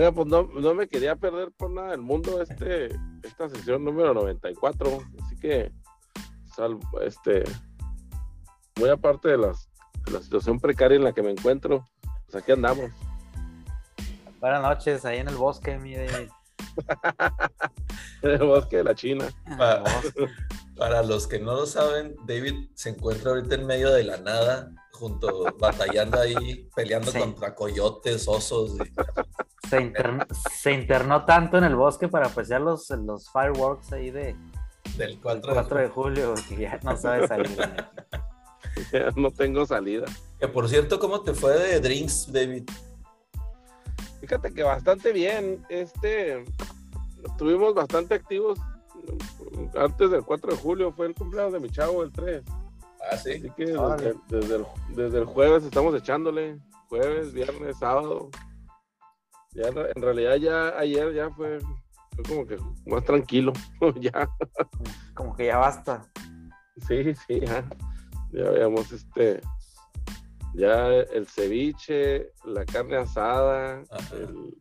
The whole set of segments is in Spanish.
Oiga, pues no, no me quería perder por nada del mundo este, esta sesión número 94. Así que, salvo, este, muy aparte de, las, de la situación precaria en la que me encuentro, pues aquí andamos. Buenas noches, ahí en el bosque, mire. en el bosque de la China. Para, para, los que no lo saben, David se encuentra ahorita en medio de la nada, junto, batallando ahí, peleando Sí. contra coyotes, osos. y- Se, internó, se internó tanto en el bosque para apreciar los, los fireworks ahí de del 4 4 de julio que ya no sabe salir. Ya no tengo salida. Que por cierto, ¿cómo te fue de drinks, David? Fíjate que bastante bien. Este, estuvimos bastante activos. Antes del 4 de julio fue el cumpleaños de mi chavo, el 3. Ah, sí. Así que desde, desde el, desde el jueves estamos echándole. Jueves, viernes, sábado. Ya en re- en realidad ya ayer ya fue, fue como que más tranquilo. ya, Como que ya basta. sí, sí, ya. Ya veamos este. Ya el ceviche, la carne asada, el,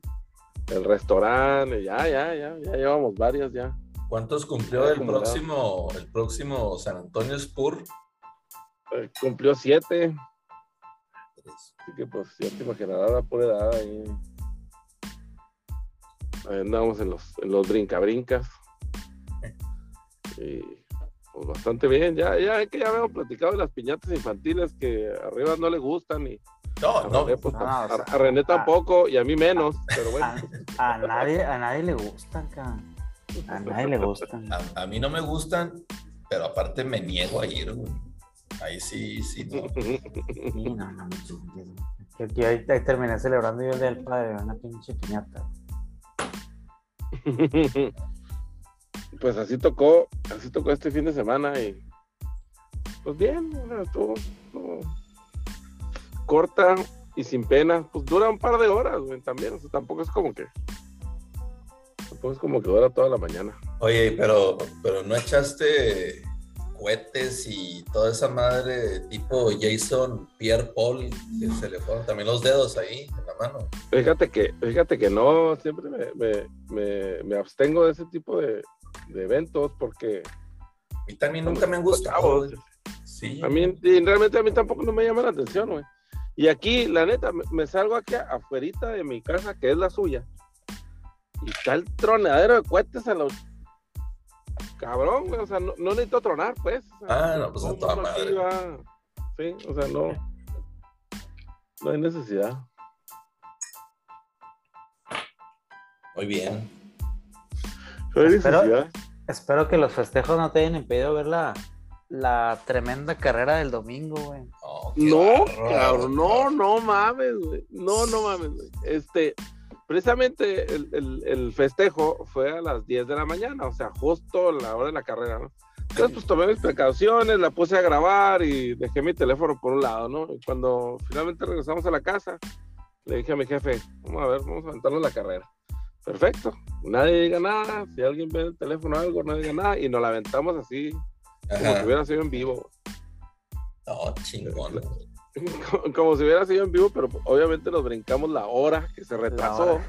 el restaurante, ya, ya, ya, ya llevamos varias ya. ¿Cuántos cumplió Ya el acumulado. próximo, el próximo San Antonio Spur? Eh, cumplió siete, así que pues ya te imaginarás la pura edad ahí. Ahí andamos en los, en los brinca-brincas. Y pues bastante bien, ya, ya es que ya habíamos platicado de las piñatas infantiles que arriba no le gustan y No, a no. René, pues, no, a, o sea, a René tampoco y a mí menos, pero bueno. A, a nadie, a nadie le gustan, cabrón. A nadie le gustan. A, a mí no me gustan, pero aparte me niego a ir, güey. Ahí sí, sí, no. Sí, no, no. Que aquí ahí, ahí terminé celebrando yo el Día del Padre, una pinche piñata. pues así tocó, así tocó este fin de semana y pues bien, o sea, estuvo, estuvo corta y sin pena, pues dura un par de horas, también, o sea, tampoco es como que tampoco es como que dura toda la mañana. Oye, pero, pero no echaste cohetes y toda esa madre tipo Jason Pierre Paul, también los dedos ahí Fíjate que, fíjate que no, siempre me, me, me, me abstengo de ese tipo de, de eventos porque A mí también nunca me han gustado. Sí. A mí, y realmente a mí tampoco no me llama la atención, güey. Y aquí, la neta, me, salgo aquí afuerita de mi casa, que es la suya, y está el tronadero de cohetes a los... Cabrón, güey, o sea, no, no necesito tronar, pues. o sea, Ah, no, pues a toda madre. va- Sí, o sea, no... No hay necesidad. Muy bien. Espero-. Espero que los festejos no te hayan impedido ver la, la tremenda carrera del domingo, güey. No, qué No, cabrón, no, no mames, güey. No, no mames, güey. Este, precisamente el, el- el festejo fue a las 10 de la mañana, o sea, justo la hora de la carrera, ¿no? Entonces, pues tomé mis precauciones, la puse a grabar y dejé mi teléfono por un lado, ¿no? Y cuando finalmente regresamos a la casa, le dije a mi jefe, vamos a ver, vamos a aventarnos la carrera. Perfecto, nadie diga nada, si alguien ve el teléfono o algo, no diga nada, y nos la aventamos así, como si hubiera sido en vivo. No, chingón. como, como si hubiera sido en vivo, pero obviamente nos brincamos la hora que se retrasó.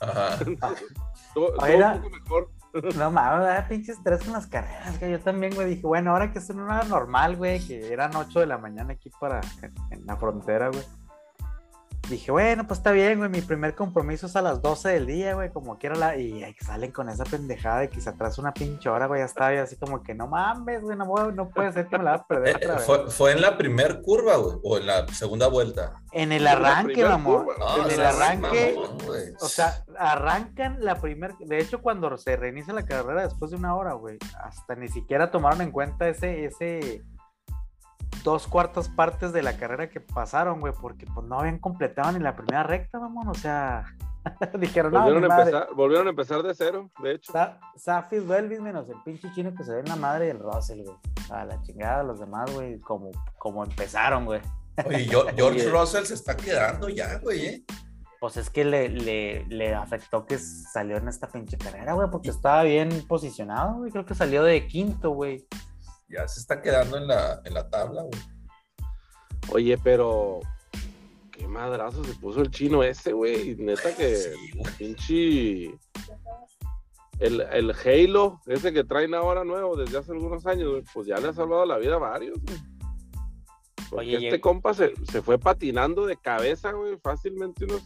Ajá. Estuvo Era- un poco mejor. No mames, da pinche estrés con las carreras, güey. Yo también, güey, dije, bueno, ahora que es una hora normal, güey, que eran 8 de la mañana aquí para en, en la frontera, güey. Dije, bueno, pues está bien, güey, mi primer compromiso es a las 12 del día, güey, como quiera la... Y ahí salen con esa pendejada de que se atrasa una pinche hora, güey, ya estaba yo así como que no mames, güey, no, voy- no puede ser que me la va a perder eh, otra vez. ¿Fue, fue en la primer curva, güey? ¿O en la segunda vuelta? En el arranque, mamón. No, en o el arranque, mamón. O sea, arrancan la primera. De hecho, cuando se reinicia la carrera después de una hora, güey, hasta ni siquiera tomaron en cuenta ese, ese dos cuartas partes de la carrera que pasaron, güey, porque pues no habían completado ni la primera recta, mamón. O sea, dijeron, no, Volvieron, mi a empezar, volvieron a empezar de cero, de hecho. Sa- Safis Belvis menos el pinche chino que se ve en la madre y el Russell, güey. A la chingada, los demás, güey, como, como empezaron, güey. Oye, Yo- George. Russell se está quedando ya, güey, ¿eh? Pues es que le, le, le afectó que salió en esta pinche carrera, güey, porque estaba bien posicionado, güey. Creo que salió de quinto, güey. Ya se está quedando en la, en la tabla, güey. Oye, pero qué madrazo se puso el chino ese, güey. Neta que Sí, güey. pinche. El, el Halo, ese que traen ahora nuevo desde hace algunos años, güey, pues ya le ha salvado la vida a varios, güey. Porque Oye, este compa se, se fue patinando de cabeza, güey, fácilmente unos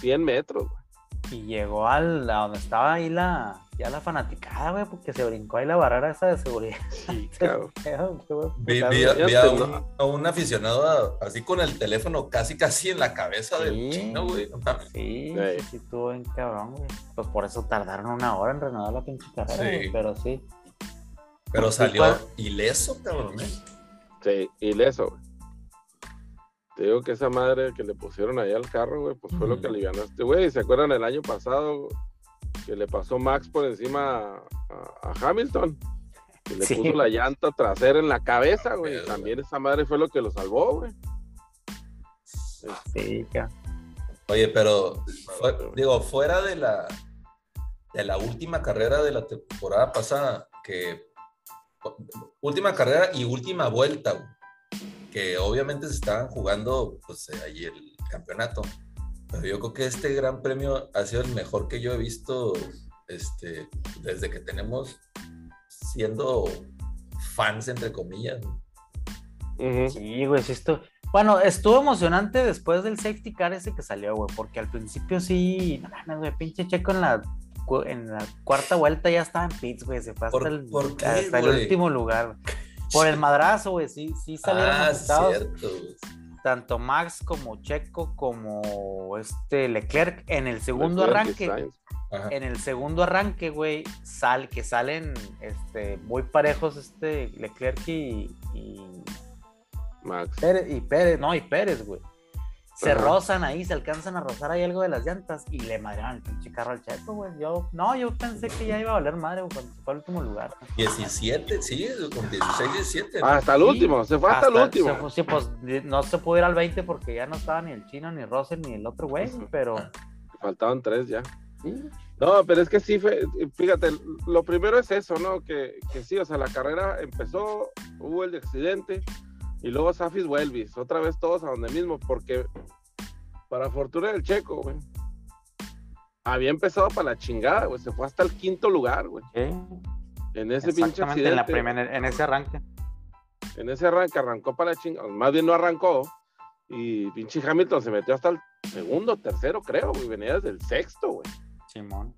100 metros, güey. Y llegó al, a donde estaba ahí la, ya la fanaticada, güey, porque se brincó ahí la barrera esa de seguridad. Sí, cabrón. Vi, vi vi a un, a un aficionado a- así con el teléfono casi casi en la cabeza del Sí. chino, güey. Sí, sí, sí, estuvo bien cabrón, güey. Pues por eso tardaron una hora en renovar la pinche carrera, Sí. güey, pero sí. Pero ¿Y salió ileso, cabrón. ¿eh? Sí, ileso, güey. Te digo que esa madre que le pusieron ahí al carro, güey, pues fue lo que alivianó a este güey. ¿Se acuerdan el año pasado que le pasó Max por encima a, Hamilton? Que le Sí. puso la llanta trasera en la cabeza, güey. Mierda. También esa madre fue lo que lo salvó, güey. Sí, Oye, pero fue- digo, fuera de la de la última carrera de la temporada pasada, que última carrera y última vuelta, güey, que obviamente se estaban jugando pues eh, ahí el campeonato. Pero yo creo que este gran premio ha sido el mejor que yo he visto este, desde que tenemos siendo fans, entre comillas. Sí, güey, sí estuvo. Bueno, estuvo emocionante después del safety car ese que salió, güey, porque al principio sí, no mames, güey, pinche checo en la, en la cuarta vuelta ya estaba en pits, güey, se fue hasta, ¿Por- el, por qué, hasta el último lugar. Por el madrazo, güey, sí, sí salieron Ah, afectados. cierto. güey. tanto Max como Checo como este Leclerc en el segundo Leclerc arranque. En el segundo arranque, güey, sal, que salen este, muy parejos este Leclerc y, y Max. Pérez, y Pérez, no, y Pérez, güey. Se Ajá. rozan ahí, se alcanzan a rozar ahí algo de las llantas y le madrearon el pinche carro al Checo, güey. Yo, no, yo pensé que ya iba a valer madre, cuando se fue al último lugar. 17, sí, con 16, 17. ¿no? Hasta el Sí. último, se fue hasta, el último. se fue- sí, pues no se pudo ir al 20 porque ya no estaba ni el chino, ni Russell, ni el otro güey, pero Faltaban tres ya. sí, No, pero es que sí, fue, fíjate, lo primero es eso, ¿no? Que, que sí, o sea, la carrera empezó, hubo el accidente y luego Safis Welvis, otra vez todos a donde mismo, porque para fortuna del checo, güey, había empezado para la chingada, güey, se fue hasta el quinto lugar, güey, en ese pinche accidente. en, la primera, en ese arranque. En ese arranque arrancó para la chingada, más bien no arrancó, y pinche Hamilton se metió hasta el segundo, tercero, creo, güey, venía desde el sexto, güey. Simón.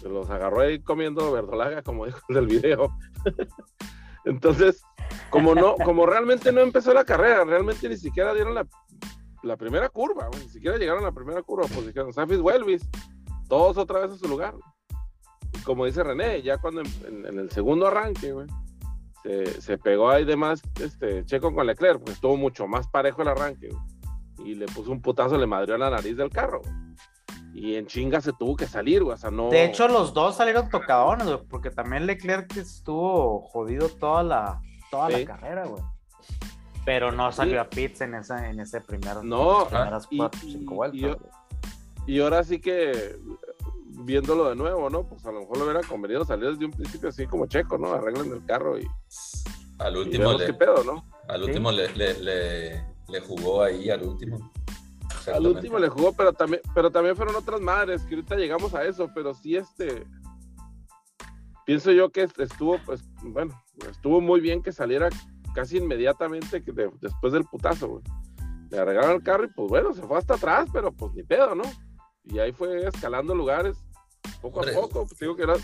se los agarró ahí comiendo verdolaga, como dijo el video. Entonces, como no, como realmente no empezó la carrera, realmente ni siquiera dieron la, la primera curva, ni siquiera llegaron a la primera curva, pues dijeron, Safis Welvis, todos otra vez a su lugar. Y como dice René, ya cuando en, el segundo arranque, güey, se, se pegó ahí de más este, Checo con Leclerc, pues estuvo mucho más parejo el arranque, y le puso un putazo, le madrió en la nariz del carro. Y en chinga se tuvo que salir, güey, o sea, no... De hecho, los dos salieron tocadones, güey, porque también Leclerc estuvo jodido toda la, toda Sí. la carrera, güey. Pero no salió Sí. a pits en, esa, en ese primer, No, las primeras y- cuatro, y- cinco y vueltas. yo-. Y ahora sí que, viéndolo de nuevo, ¿no? Pues a lo mejor le hubiera convenido salir desde un principio así como checo, ¿no? Arreglen el carro y, Al último, le, qué pedo, ¿no? al último le, le, le, le jugó ahí, al último. Al último le jugó, pero también, pero también fueron otras madres, que ahorita llegamos a eso, pero sí este... Pienso yo que estuvo, pues, bueno, estuvo muy bien que saliera casi inmediatamente que de- después del putazo, güey. Le arreglaron el carro y pues bueno, se fue hasta atrás, pero pues ni pedo, ¿no? Y ahí fue escalando lugares poco Hombre. a poco. Pues, digo que, era-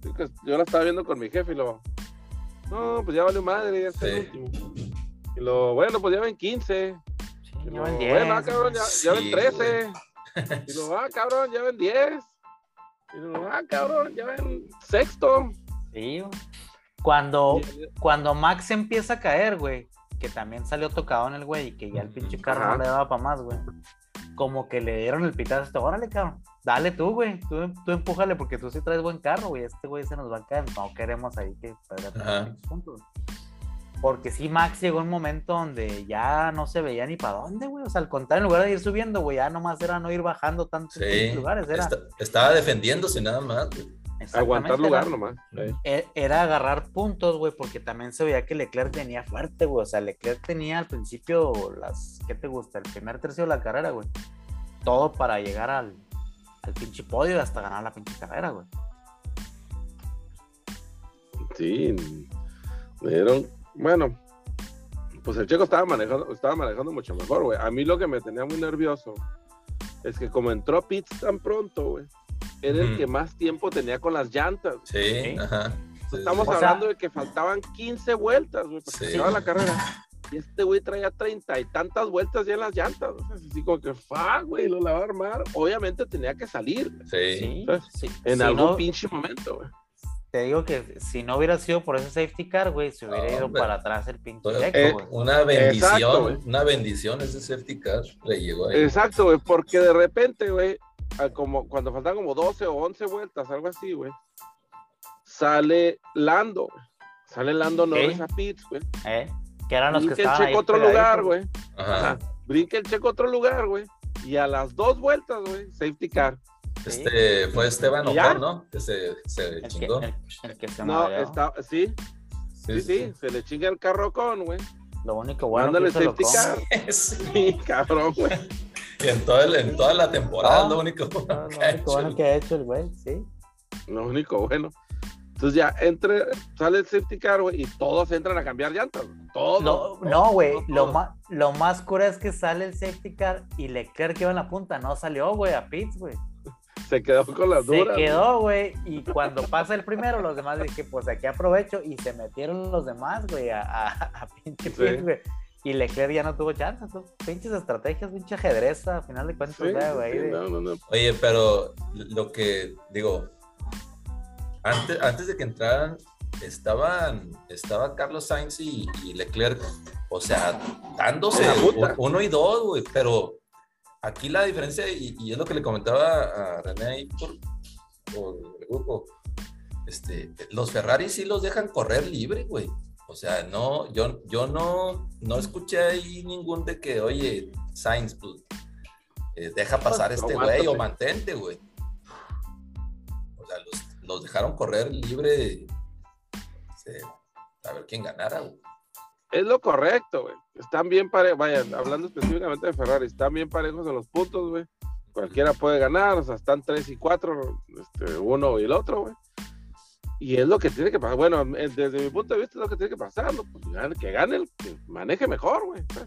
digo que yo la estaba viendo con mi jefe y lo. No, pues ya valió madre, ya está el Sí. último. Y lo, bueno, pues ya ven 15. Y ya lo, van bueno, ah, 10, cabrón, ya, ya ven Sí, 13. Y lo, ah, cabrón, ya ven 10. Y lo, ah, cabrón, ya ven sexto. Sí, güey. Cuando, cuando Max empieza a caer, güey, que también salió tocado en el güey y que ya el pinche carro Ajá. no le daba para más, güey. Como que le dieron el pitazo, este, órale, cabrón, dale tú, güey, tú, tú empújale porque tú sí traes buen carro, güey, este güey se nos va a caer, no queremos ahí que perder puntos. Porque sí, Max llegó un momento donde ya no se veía ni para dónde, güey. O sea, al contrario, en lugar de ir subiendo, güey, ya nomás era no ir bajando tantos Sí, lugares. Era, esta- estaba defendiéndose nada más. güey. Aguantar lugar era- nomás. e- Era agarrar puntos, güey, porque también se veía que Leclerc tenía fuerte, güey. O sea, Leclerc tenía al principio las. ¿Qué te gusta? El primer tercio de la carrera, güey. Todo para llegar al, al pinche podio y hasta ganar la pinche carrera, güey. Sí, dieron, bueno, pues el checo estaba manejando, estaba manejando mucho mejor, güey. A mí lo que me tenía muy nervioso es que como entró a pits tan pronto, güey, era el que más tiempo tenía con las llantas. Sí, Sí. ajá. Sí, Estamos O sea- hablando de que faltaban 15 vueltas, güey, para que Sí. acabara la carrera. Y este güey traía treinta y tantas vueltas ya en las llantas. O sea, así como que, fa, güey, lo la va a armar. Obviamente tenía que salir sí. Sí, ¿sabes? sí. en algún no- pinche momento, güey. Te digo que si no hubiera sido por ese safety car, güey, se hubiera No, ido hombre. para atrás el pinche Checo, eh, güey. Una bendición, Exacto, una bendición ese safety car le llegó ahí. Exacto, güey, porque de repente, güey, como cuando faltan como 12 o 11 vueltas, algo así, güey, sale Lando. Sale Lando Norris a pits, güey. ¿Eh? Que eran los que Brinca el estaban ahí checo a otro lugar, güey. Ajá. Ajá. Brinca el checo a otro lugar, güey. Y a las dos vueltas, güey, safety car. Este fue Esteban. Ocon, ¿no? Que se, se El que, chingó. el- el que se No, está, sí, sí, sí, se le chinga el carro con, güey. Lo único bueno Mándale que hizo safety car. Sí. Sí, cabrón, güey. Y en, todo el- en toda la temporada, Ah, lo único No, lo que ha único hecho. bueno que ha hecho el güey, sí. Lo único bueno. Entonces ya entre, sale el safety car, güey, y todos entran a cambiar llantas. Todos. Lo- no, güey, lo más, lo más cura es que sale el safety car y Leclerc que iba en la punta, no salió, güey, a pits, güey. Se quedó con las Se duras. güey. quedó, güey, y cuando pasa el primero, los demás dije, pues aquí aprovecho, y se metieron los demás, güey, a, a, a pinche Sí. güey. Y Leclerc ya no tuvo chance, tú, pinches estrategias, pinche ajedrez, a final de cuentas, Sí, ya, güey. sí, de- no, no, no. Oye, pero lo que digo, antes, antes de que entraran, estaban, estaba Carlos Sainz y, y Leclerc, o sea, dándose uno y dos, güey, pero aquí la diferencia, y, y es lo que le comentaba a René ahí por, por el grupo, este, los Ferrari sí los dejan correr libre, güey. O sea, no, yo, yo no, no escuché ahí ningún de que, oye, Sainz, pues, eh, deja pasar este güey o mantente, güey. O sea, los, los dejaron correr libre este, a ver quién ganara, güey. Es lo correcto, güey. Están bien parejos, vaya, hablando específicamente de Ferrari, están bien parejos en los puntos, güey. Cualquiera puede ganar, o sea, están 3 y 4, este, uno y el otro, güey. Y es lo que tiene que pasar. Bueno, desde mi punto de vista es lo que tiene que pasar, ¿no? Pues, que gane el que maneje mejor, güey. pues.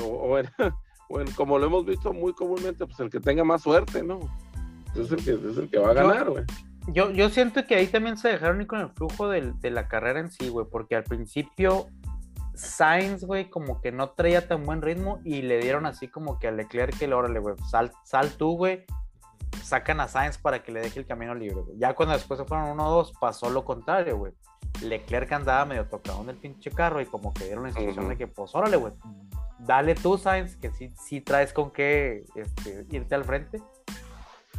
O, o en- o en- como lo hemos visto muy comúnmente, pues el que tenga más suerte, ¿no? Es el que, es el que va a ganar, güey. Yo, yo siento que ahí también se dejaron ir con el flujo del- de la carrera en sí, güey, porque al principio Sainz, güey, como que no traía tan buen ritmo y le dieron así como que a Leclerc que le órale, güey, sal, sal tú, güey, sacan a Sainz para que le deje el camino libre, güey. Ya cuando después se fueron 1-2, pasó lo contrario, güey. Leclerc andaba medio tocado en el pinche carro y como que dieron la instrucción de que, pues, órale, güey, dale tú, Sainz, que sí, sí traes con qué este, irte al frente.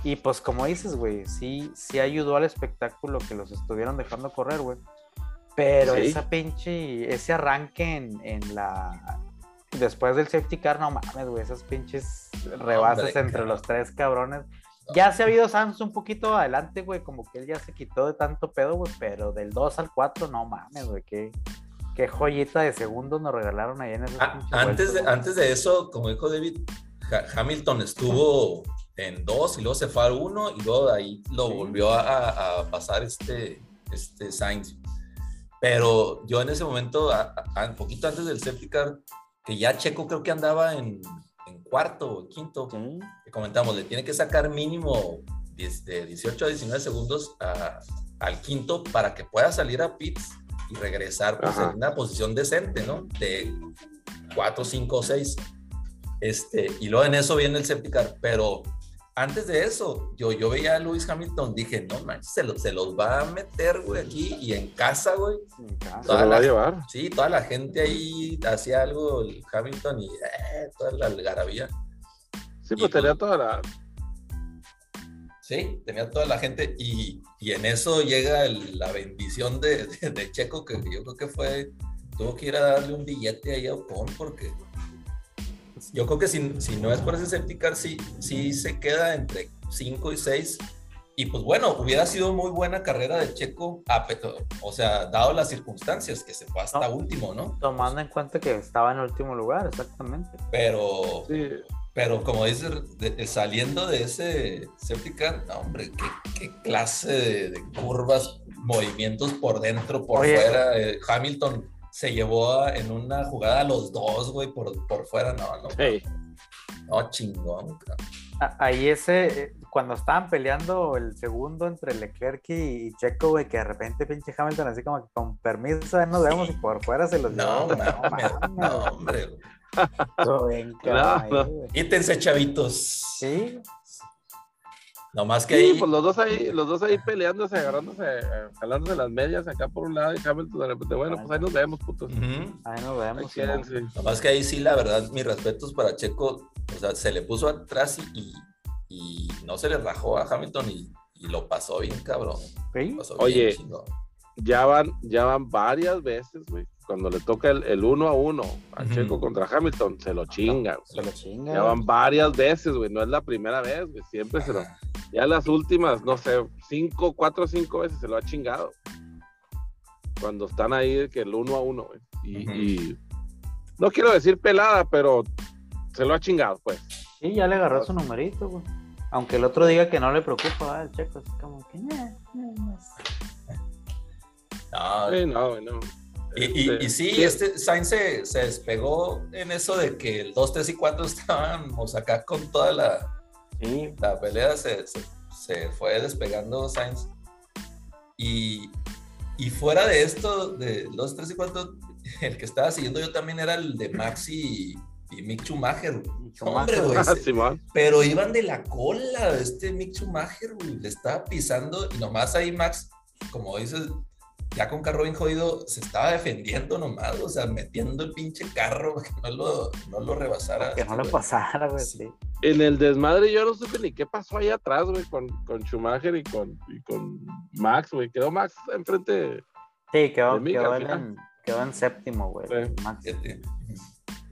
Y pues como dices, güey, sí, sí ayudó al espectáculo que los estuvieron dejando correr, güey. Pero Sí. esa pinche, ese arranque en, en la... Después del safety car, no mames, güey, esas pinches rebases Hombre, entre cabrón. los tres cabrones. Ya se ha habido Sanz un poquito adelante, güey, como que él ya se quitó de tanto pedo, güey, pero del 2 al 4, no mames, güey, qué, qué joyita de segundos nos regalaron ahí en esas Ah, antes, vueltas, de, güey. antes de eso, como dijo David, Ha- Hamilton estuvo en dos y luego se fue al uno y luego de ahí lo Sí. volvió a, a pasar este, este Sainz. Pero yo en ese momento, a- a- un poquito antes del safety car, que ya Checo creo que andaba en, en cuarto o quinto, Sí. que comentamos, le tiene que sacar mínimo 10 de 18 a 19 segundos a- al quinto para que pueda salir a pits y regresar pues, en una posición decente, ¿no? De 4, 5 o 6. Este, y luego en eso viene el safety car, pero antes de eso, yo, yo veía a Lewis Hamilton, dije, no manches, se, lo- se los va a meter, güey, aquí y en casa, güey. En casa. Se lo va a llevar. Sí, toda la gente ahí hacía algo, el Hamilton, y eh, toda la algarabía. Sí, Y pues tenía pues- toda la. Sí, tenía toda la gente y, y en eso llega el- la bendición de, de- de Checo, que yo creo que fue, tuvo que ir a darle un billete ahí a Ocon porque yo creo que si, si no es por ese safety car, sí, sí se queda entre 5 y 6 y pues bueno, hubiera sido muy buena carrera de Checo, a, o sea, dado las circunstancias, que se fue hasta No. último, ¿no? Tomando en cuenta que estaba en último lugar, exactamente. Pero, Sí. pero como dices, de- de- saliendo de ese safety car, no, hombre, qué, qué clase de, de curvas, movimientos por dentro, por Oye. fuera. eh, Hamilton se llevó a- en una jugada a los dos, güey, por, por fuera, no, no, Hey, no, chingón. cabrón. Ahí ese, eh, cuando estaban peleando el segundo entre Leclerc y, Checo, güey, que de repente pinche Hamilton así como que con permiso, ahí nos vemos y por fuera se los No, llevó, mames, no, hombre. güey. Ahí, no. güey. Quítense, chavitos. Sí, Nomás que Sí, ahí. pues los dos ahí, los dos ahí peleándose, agarrándose, eh, jalándose las medias acá por un lado y Hamilton de repente, bueno, pues ahí nos vemos, putos. Ahí nos Ahí vemos. quédense. Nomás que ahí sí, la verdad, mis respetos para Checo. O sea, se le puso atrás y, y no se le rajó a Hamilton y, y lo pasó bien, cabrón. Sí, Pasó Oye. bien chingón. Ya van, ya van varias veces, güey. Cuando le toca el, el uno a uno a. Checo contra Hamilton, se lo chinga, se lo chinga. Ya van varias veces, güey. No es la primera vez, güey. Siempre se lo. Ya las últimas, no sé, cinco, cuatro o cinco veces se lo ha chingado. Cuando están ahí, de que el uno a uno, güey. Y, no quiero decir pelada, pero se lo ha chingado, pues. Sí, ya le agarró su numerito, güey. Aunque el otro diga que no le preocupa, ah, el Checo, así como que, "Nah, nah, no sé". No, Sí, no, güey, no. Y, y- Este, y sí, este Sainz se, se despegó en eso de que el 2, 3 y 4 estábamos acá con toda la, Sí, la pelea se, se- se fue despegando Sainz. Y, y fuera de esto, de los 3 y 4, el que estaba siguiendo yo también era el de Max y, Mick Schumacher. Hombre, güey, Ah, Simón. pero iban de la cola este Mick Schumacher, güey. Le estaba pisando y nomás ahí Max, como dices, ya con carro bien jodido, se estaba defendiendo nomás, o sea, metiendo el pinche carro para que no lo, no lo rebasara. que no güey. pasara, güey. Sí. En el desmadre yo no supe ni qué pasó ahí atrás, güey, con, con Schumacher y con, y con Max, güey. Quedó Max enfrente. Sí, quedó, quedó, en, final. quedó en séptimo, güey. Sí. Max.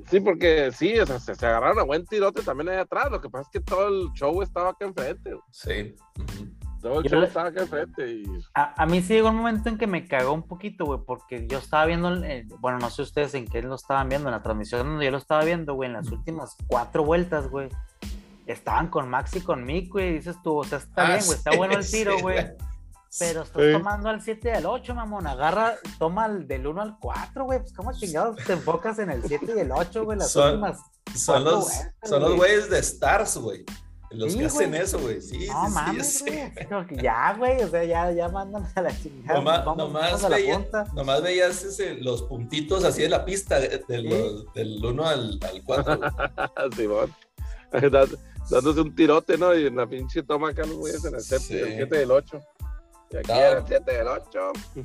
Sí, porque sí, o sea, se, se agarraron a buen tirote también ahí atrás. Lo que pasa es que todo el show estaba acá enfrente. güey. Sí. Todo el Yo show le- estaba acá enfrente. Y... A, a mí sí llegó un momento en que me cagó un poquito, güey, porque yo estaba viendo, el- bueno, no sé ustedes en qué lo estaban viendo, en la transmisión donde yo lo estaba viendo, güey, en las últimas cuatro vueltas, güey. Estaban con Max y con Mick, güey, dices tú, o sea, está Ah, bien, güey, está sí, bueno el tiro, sí, güey. Pero estás Sí. tomando al 7 y al 8, mamón. Agarra, toma el del 1 al 4, güey. Pues, ¿cómo chingados te enfocas en el 7 y el 8, güey? Las Son- últimas. Son Cuatro los, vueltas, son los güey. güeyes de Stars, güey. Los Sí, que hacen güey. eso, güey. Sí, No sí, mames, sí, güey. ya, güey. O sea, ya, ya mandan a la chingada. Nomás, vamos, nomás vamos a la veía- punta. nomás veías ese- los puntitos así de la pista, de- los- del 1 al, al 4. Simón. Dá- Dándose un tirote, ¿no? Y en la pinche toma acá los güeyes en el Sí. 7 el 7 y el 8. Y aquí No. era el 7 y el 8.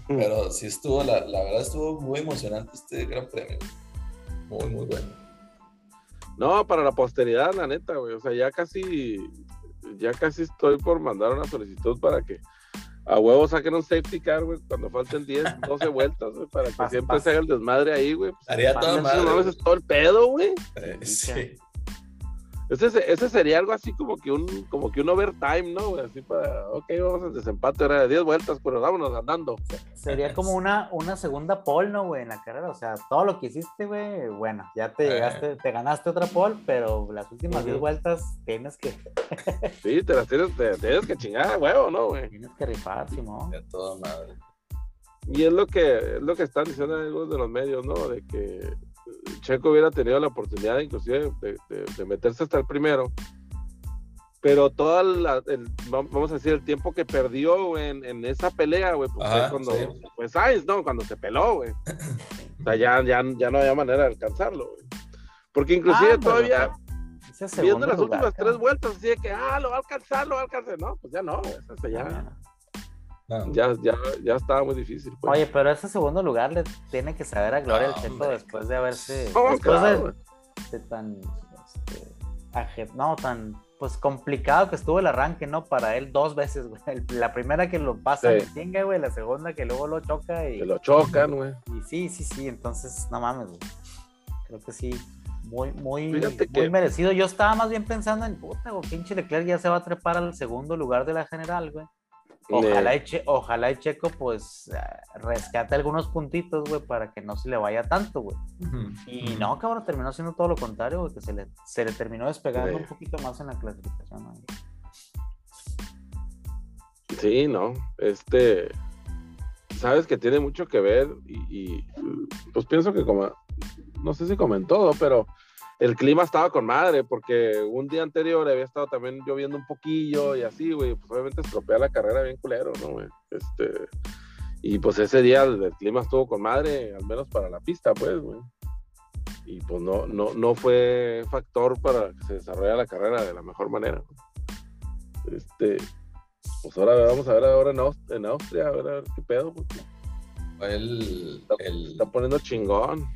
Pero sí estuvo, la, la verdad estuvo muy emocionante este gran premio. Muy, muy bueno. No, para la posteridad, la neta, güey. O sea, ya casi, ya casi estoy por mandar una solicitud para que a huevo saquen un safety car, güey, cuando falten 10, 12 vueltas, güey, para que Pas- siempre pas- se haga el desmadre ahí, güey. Haría toda no madre. es todo el pedo, güey. Eh, sí. Ese, se- ese sería algo así como que un, como que un overtime, ¿no? Así para, ok, vamos al desempate, ahora de 10 vueltas, pero vámonos andando. Sería como una, una segunda pole, ¿no, güey? En la carrera. O sea, todo lo que hiciste, güey, bueno, ya te Eh. llegaste, te ganaste otra pole, pero las últimas 10 Ujú. vueltas tienes que, Sí, te las tienes, te, tienes que chingar, huevo, ¿no, güey? tienes que rifar, Simón. Haría toda madre. Y es lo que, es lo que están diciendo algunos de los medios, ¿no? De que Checo hubiera tenido la oportunidad, inclusive, de, de- de meterse hasta el primero. Pero toda la, el- va- vamos a decir, el tiempo que perdió en, en esa pelea, güey, pues Ajá, fue cuando, sí. pues Sainz, ¿no? Cuando se peló, güey. O sea, ya, ya, ya no había manera de alcanzarlo, güey. Porque inclusive Ah, todavía, viendo las lugar, últimas tres vueltas, así de que, ah, lo va a alcanzar, lo va a alcanzar. No, pues ya no, güey, ya, No. ya, ya, ya estaba muy difícil. Pues. Oye, pero ese segundo lugar le tiene que saber a Gloria No, el Checo hombre. después de haberse. No, después claro, de- tan este, aje- no tan pues complicado que estuvo el arranque, ¿no? Para él dos veces, güey. La primera que lo pasa Sí. en chinga, güey, la segunda que luego lo choca y, que lo chocan, güey. y sí, sí, sí, entonces no mames, güey. Creo que sí. Muy, muy, muy que- merecido. Yo estaba más bien pensando en puta, güey, pinche Leclerc ya se va a trepar al segundo lugar de la general, güey. Ojalá, y Che- ojalá y Checo, pues, eh, rescate algunos puntitos, güey, para que no se le vaya tanto, güey. Y no, cabrón, terminó haciendo todo lo contrario, güey, que se le, se le terminó despegando Sí. un poquito más en la clasificación. ¿no? Sí, no. Este. Sabes que tiene mucho que ver y, y, pues pienso que como. No sé si comentó, pero el clima estaba con madre porque un día anterior había estado también lloviendo un poquillo y así, güey. Pues obviamente estropea la carrera bien culero, ¿no, güey? Este. Y pues ese día el, el clima estuvo con madre, al menos para la pista, pues, güey. Y pues no, no, no fue factor para que se desarrollara la carrera de la mejor manera. Este, pues ahora vamos a ver ahora en, Aust- en Austria, a ver, a ver qué pedo, porque Fue el, está, el, está poniendo chingón.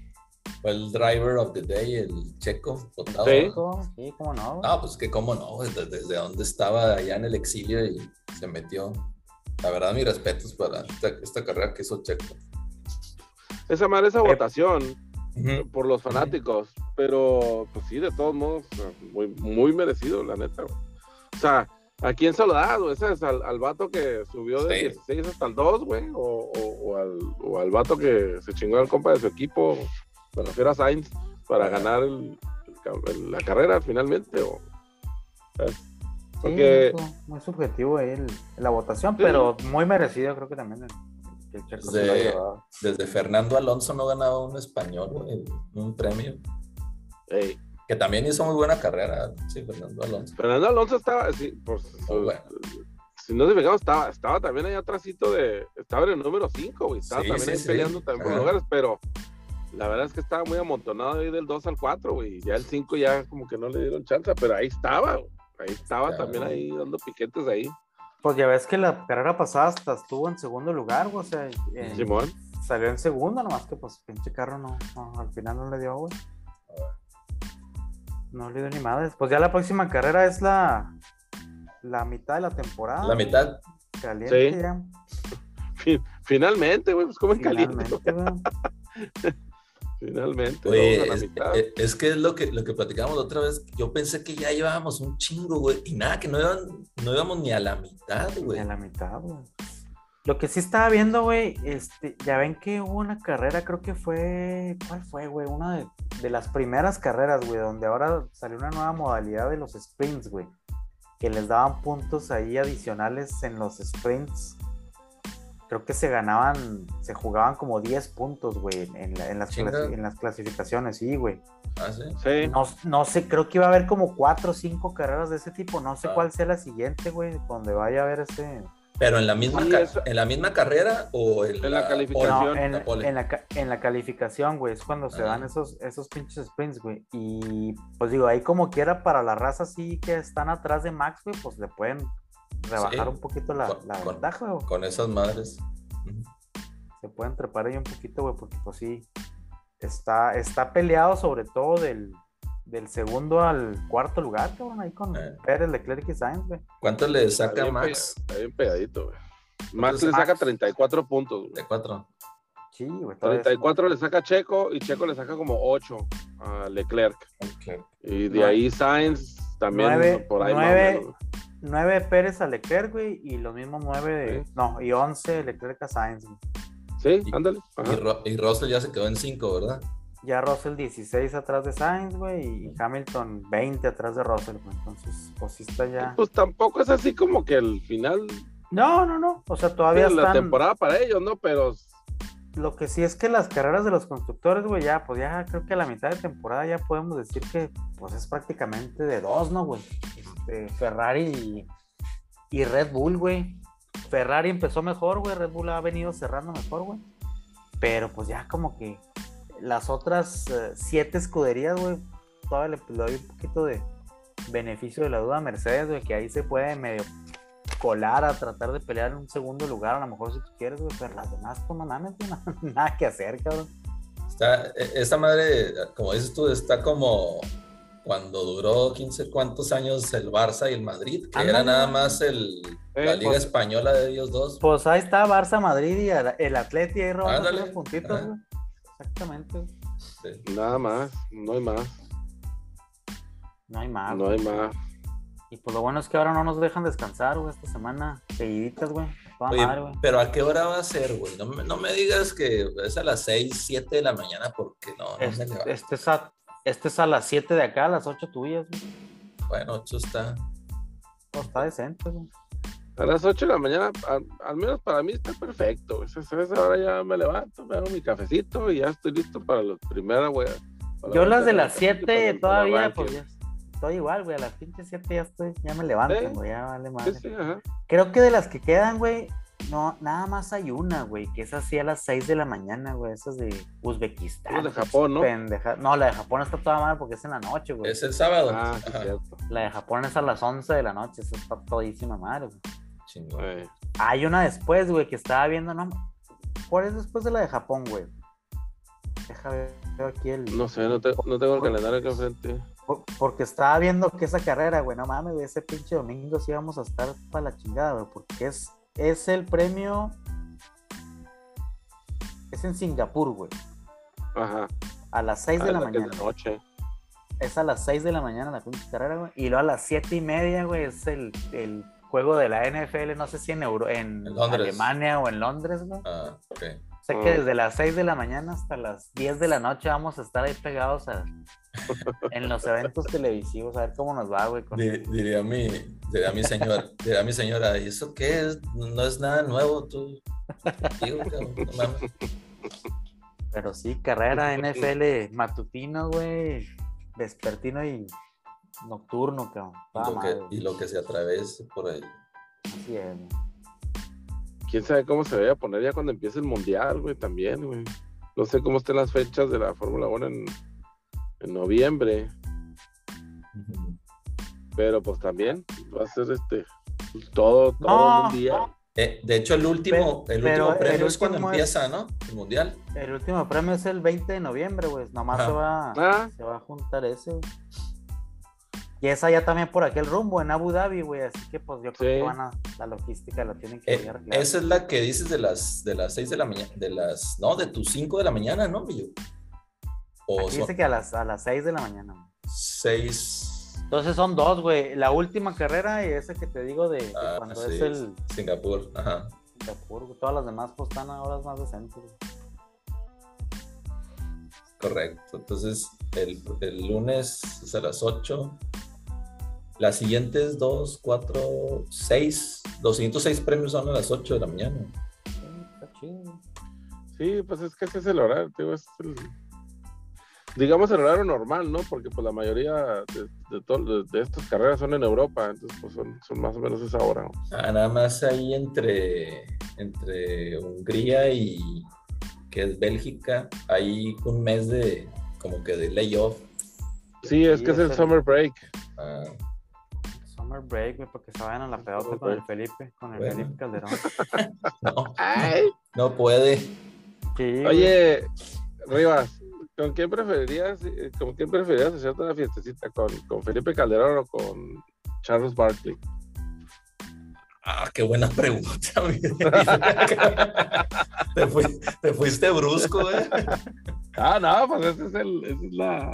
Fue el driver of the day, el checo votado. Sí. ¿no? Sí, cómo no. güey. Ah, pues que cómo no, desde, desde donde estaba allá en el exilio y se metió. La verdad, mis respetos para esta, esta carrera que hizo Checo. Esa madre, esa Eh, votación por los fanáticos, pero pues sí, de todos modos, muy, muy merecido, la neta. güey. O sea, ¿a quién se lo da, güey? ¿Ese es al, al vato que subió de Sí. 16 hasta el 2, güey? O, o- o al, o al vato que se chingó al compa de su equipo, me refiero a Sainz, para ganar el- el ca- el- la carrera finalmente, o... ¿sabes? Sí, porque- muy, muy subjetivo ahí el- la votación, Sí. pero muy merecido, creo que también. Desde Fernando Alonso no ganaba un español, güey, un premio. Ey, Que también hizo muy buena carrera, sí, Fernando Alonso. Fernando Alonso estaba, sí, Muy bueno. si no se fijamos, estaba, estaba también ahí atrásito de, estaba en el número 5, güey, estaba Sí, también sí, ahí sí. peleando también lugares, pero la verdad es que estaba muy amontonado ahí del 2 al 4, güey, ya el 5 ya como que no le dieron chance, pero ahí estaba, güey, ahí estaba Claro. también ahí dando piquetes ahí, Pues ya ves que la carrera pasada hasta estuvo en segundo lugar, güey, o sea, en- Simón. salió en segundo, nomás que pues pinche carro no, no, al final no le dio, güey. No le dio ni madres. Pues ya la próxima carrera es la, la mitad de la temporada. La mitad. Caliente Sí. ya. Fin- finalmente, güey, pues como en caliente, Finalmente, güey. finalmente, Oye, a la es, mitad. es- es que es lo que, lo que platicamos la otra vez. Yo pensé que ya llevábamos un chingo, güey. Y nada, que no, iban, no íbamos ni a la mitad, güey. Ni a la mitad, güey. Lo que sí estaba viendo, güey, este, ya ven que hubo una carrera, creo que fue, ¿cuál fue, güey? Una de, de las primeras carreras, güey, donde ahora salió una nueva modalidad de los sprints, güey, que les daban puntos ahí adicionales en los sprints. Creo que se ganaban, se jugaban como 10 puntos, güey, en, la- en las, Chinga. clasi- en las clasificaciones, sí, güey. Ah, sí. Sí, No, no sé, creo que iba a haber como 4 o 5 carreras de ese tipo, no sé Ah. cuál sea la siguiente, güey, donde vaya a haber ese... Pero en la misma, Sí, eso- en la misma carrera o en, En la calificación. No, en, La en la, ca- en la calificación, güey, es cuando se Ah. dan esos, esos pinches sprints, güey. Y pues digo, ahí como quiera para la raza sí que están atrás de Max, güey, pues le pueden rebajar Sí. un poquito la, Con- la ventaja, güey. Con esas madres. Se pueden trepar ahí un poquito, güey, porque pues sí, está, está peleado sobre todo del, del segundo al cuarto lugar, cabrón, ahí con Eh. Pérez, Leclerc y Sainz, güey. ¿Cuánto le está saca bien Max? Está bien pegadito, güey. Max le Max? saca 34 puntos, güey. De cuatro. Sí, güey. todavía es- 34 le saca Checo y Checo le saca como 8 a Leclerc. Y de ahí Sainz también Nueve- por ahí más o nueve- menos. 9 Pérez a Leclerc, güey, y lo mismo 9 de... Sí. No, y 11 Leclerc a Sainz, güey. Sí, Y- ándale. Y, y Russell ya se quedó en cinco, ¿verdad? Ya Russell 16 atrás de Sainz, güey, y Hamilton 20 atrás de Russell, güey. Entonces, pues sí está ya. Pues tampoco es así como que el final No, no, no. O sea, todavía la están. temporada para ellos, ¿no? Pero Lo que sí es que las carreras de los constructores, güey, ya, pues ya creo que a la mitad de temporada ya podemos decir que, pues es prácticamente de dos, ¿no, güey? Este, Ferrari y, Red Bull, güey. Ferrari empezó mejor, güey. Red Bull ha venido cerrando mejor, güey. Pero pues ya como que las otras eh, siete escuderías, güey, todavía le, le doy un poquito de beneficio de la duda a Mercedes, güey, que ahí se puede medio colar a tratar de pelear en un segundo lugar, a lo mejor si tú quieres, güey, pero las demás, pues no mames, nada que hacer, cabrón. Está, e- esta madre, como dices tú, está como cuando duró 15 cuántos años el Barça y el Madrid, que era nada más el, la Liga pues- Española de ellos dos. Pues ahí está Barça, Madrid y el, el Atleti ahí robando los puntitos, güey. Exactamente. Sí. nada más, no hay más. No hay más. No hay más. Y pues lo bueno es que ahora no nos dejan descansar, güey, esta semana. Seguiditas, güey. Toda Oye, madre, güey. pero ¿a qué hora va a ser, güey? No, me- no me digas que es a las 6, 7 de la mañana porque no, no Este, este es a, este es a las 7 de acá, a las 8 tuyas, güey. Bueno, eso está. Pues está decente, güey. A las 8 de la mañana, al, al menos para mí está perfecto. güey. A esa hora ya me levanto, me hago mi cafecito y ya estoy listo para la primera, güey. para Yo las de las cafecito 7 para el- para el todavía, pues ya estoy igual, güey. A las pinches 7 ya estoy, ya me levanto, Sí. güey. Ya vale madre. sí, ajá. Creo que de las que quedan, güey, no, nada más hay una, güey, que es así a las 6 de la mañana, güey. Esa es de Uzbekistán. Las de Japón, ¿no? Pendeja. No, la de Japón está toda mal porque es en la noche, güey. Es el sábado. Ah, sí, Ajá. cierto. La de Japón es a las 11 de la noche. Esa está todísima madre, güey. Chingón. Hay una después, güey, que estaba viendo, ¿no? ¿Cuál es después de la de Japón, güey? Deja ver veo aquí el. no sé, no, te- no tengo el calendario aquí enfrente. Por- porque estaba viendo que esa carrera, güey, no mames, ese pinche domingo sí vamos a estar para la chingada, güey, porque es, es el premio. Es en Singapur, güey, Ajá. a las 6 Ah, de la que es mañana. noche. Es a las 6 de la mañana la pinche carrera, güey, y luego a las 7 y media, güey, es el, el juego de la NFL, no sé si en, Euro, en, En Londres. Alemania o en Londres, güey. Ah, ok. Sea que Mm. desde las 6 de la mañana hasta las 10 de la noche vamos a estar ahí pegados a- en los eventos televisivos, a ver cómo nos va, güey. con- Di- Diría mi, diría mi señora, diría mi señora, ¿y eso qué es? No es nada nuevo, tú. Digo, cabrón, no mames. Pero sí, carrera NFL matutino, güey, vespertino y nocturno, cabrón. Y lo, que, y lo que se atraviese por ahí. Así es, güey. Quién sabe cómo se vaya a poner ya cuando empiece el mundial, güey, también, güey. No sé cómo estén las fechas de la Fórmula 1 en, en noviembre, pero pues también va a ser este todo, todo No. el mundial. Eh, de hecho, el último, el pero último el premio es cuando es- empieza, ¿no? El mundial. El último premio es el 20 de noviembre, güey. Nomás Ajá. se va, Ah. se va a juntar ese, güey. Y esa ya también por aquel rumbo en Abu Dhabi, güey. Así que pues yo creo Sí. que van a, la logística la tienen que Eh, arreglar. esa es la que dices de las de las 6 de la mañana, de las, no, de tus 5 de la mañana, ¿no, Millo? O Aquí son dice que a las, a las 6 de la mañana. güey. 6 Entonces son dos, güey. La última carrera y ese que te digo de, de Ah, cuando sí, es el Singapur, ajá. Singapur, güey. Todas las demás pues están a horas más decentes. Correcto. Entonces, el, el lunes es a las 8. Las siguientes 2, 4, 6. Los siguientes 6 premios son a las 8 de la mañana. Sí, pues es que ese es el horario, tío, es el- digamos el horario normal, ¿no? Porque pues la mayoría de, de, to- de- de estas carreras son en Europa, entonces pues son, son más o menos esa hora. ¿no? Ah, nada más ahí entre, entre Hungría y que es Bélgica, hay un mes de como que de layoff. Sí, es que es el summer break. Ah, Summer break, güey, porque se vayan a la pedota con el break. Felipe, con el Bueno. Felipe Calderón. no, Ay. no puede. Sí. Oye, Rivas, ¿con quién preferirías, eh, con quién preferirías hacerte una fiestecita? ¿Con, con Felipe Calderón o con Charles Barkley? Ah, qué buena pregunta. te, fui- te fuiste brusco, eh. Ah, no, pues ese es el, esa es la,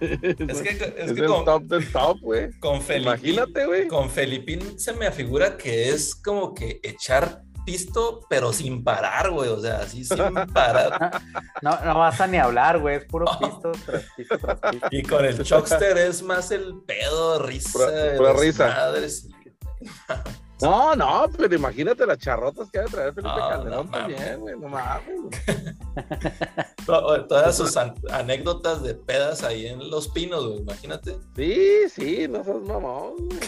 Es que, es es que el con, top del top, güey. con Felipín, Imagínate, güey. con Felipín se me afigura que es como que echar pisto, pero sin parar, güey. O sea, así sin parar. No, no vas a ni hablar, güey. Es puro pisto tras pisto tras pisto. Y con el Chuckster es más el pedo, risa. Pura- pura risa. Madres. No, no, pero imagínate las charrotas que ha de traer Felipe Calderón no también, güey. No mames. To- Todas sus an- anécdotas de pedas ahí en Los Pinos, güey. Imagínate. Sí, sí, no seas mamón, güey.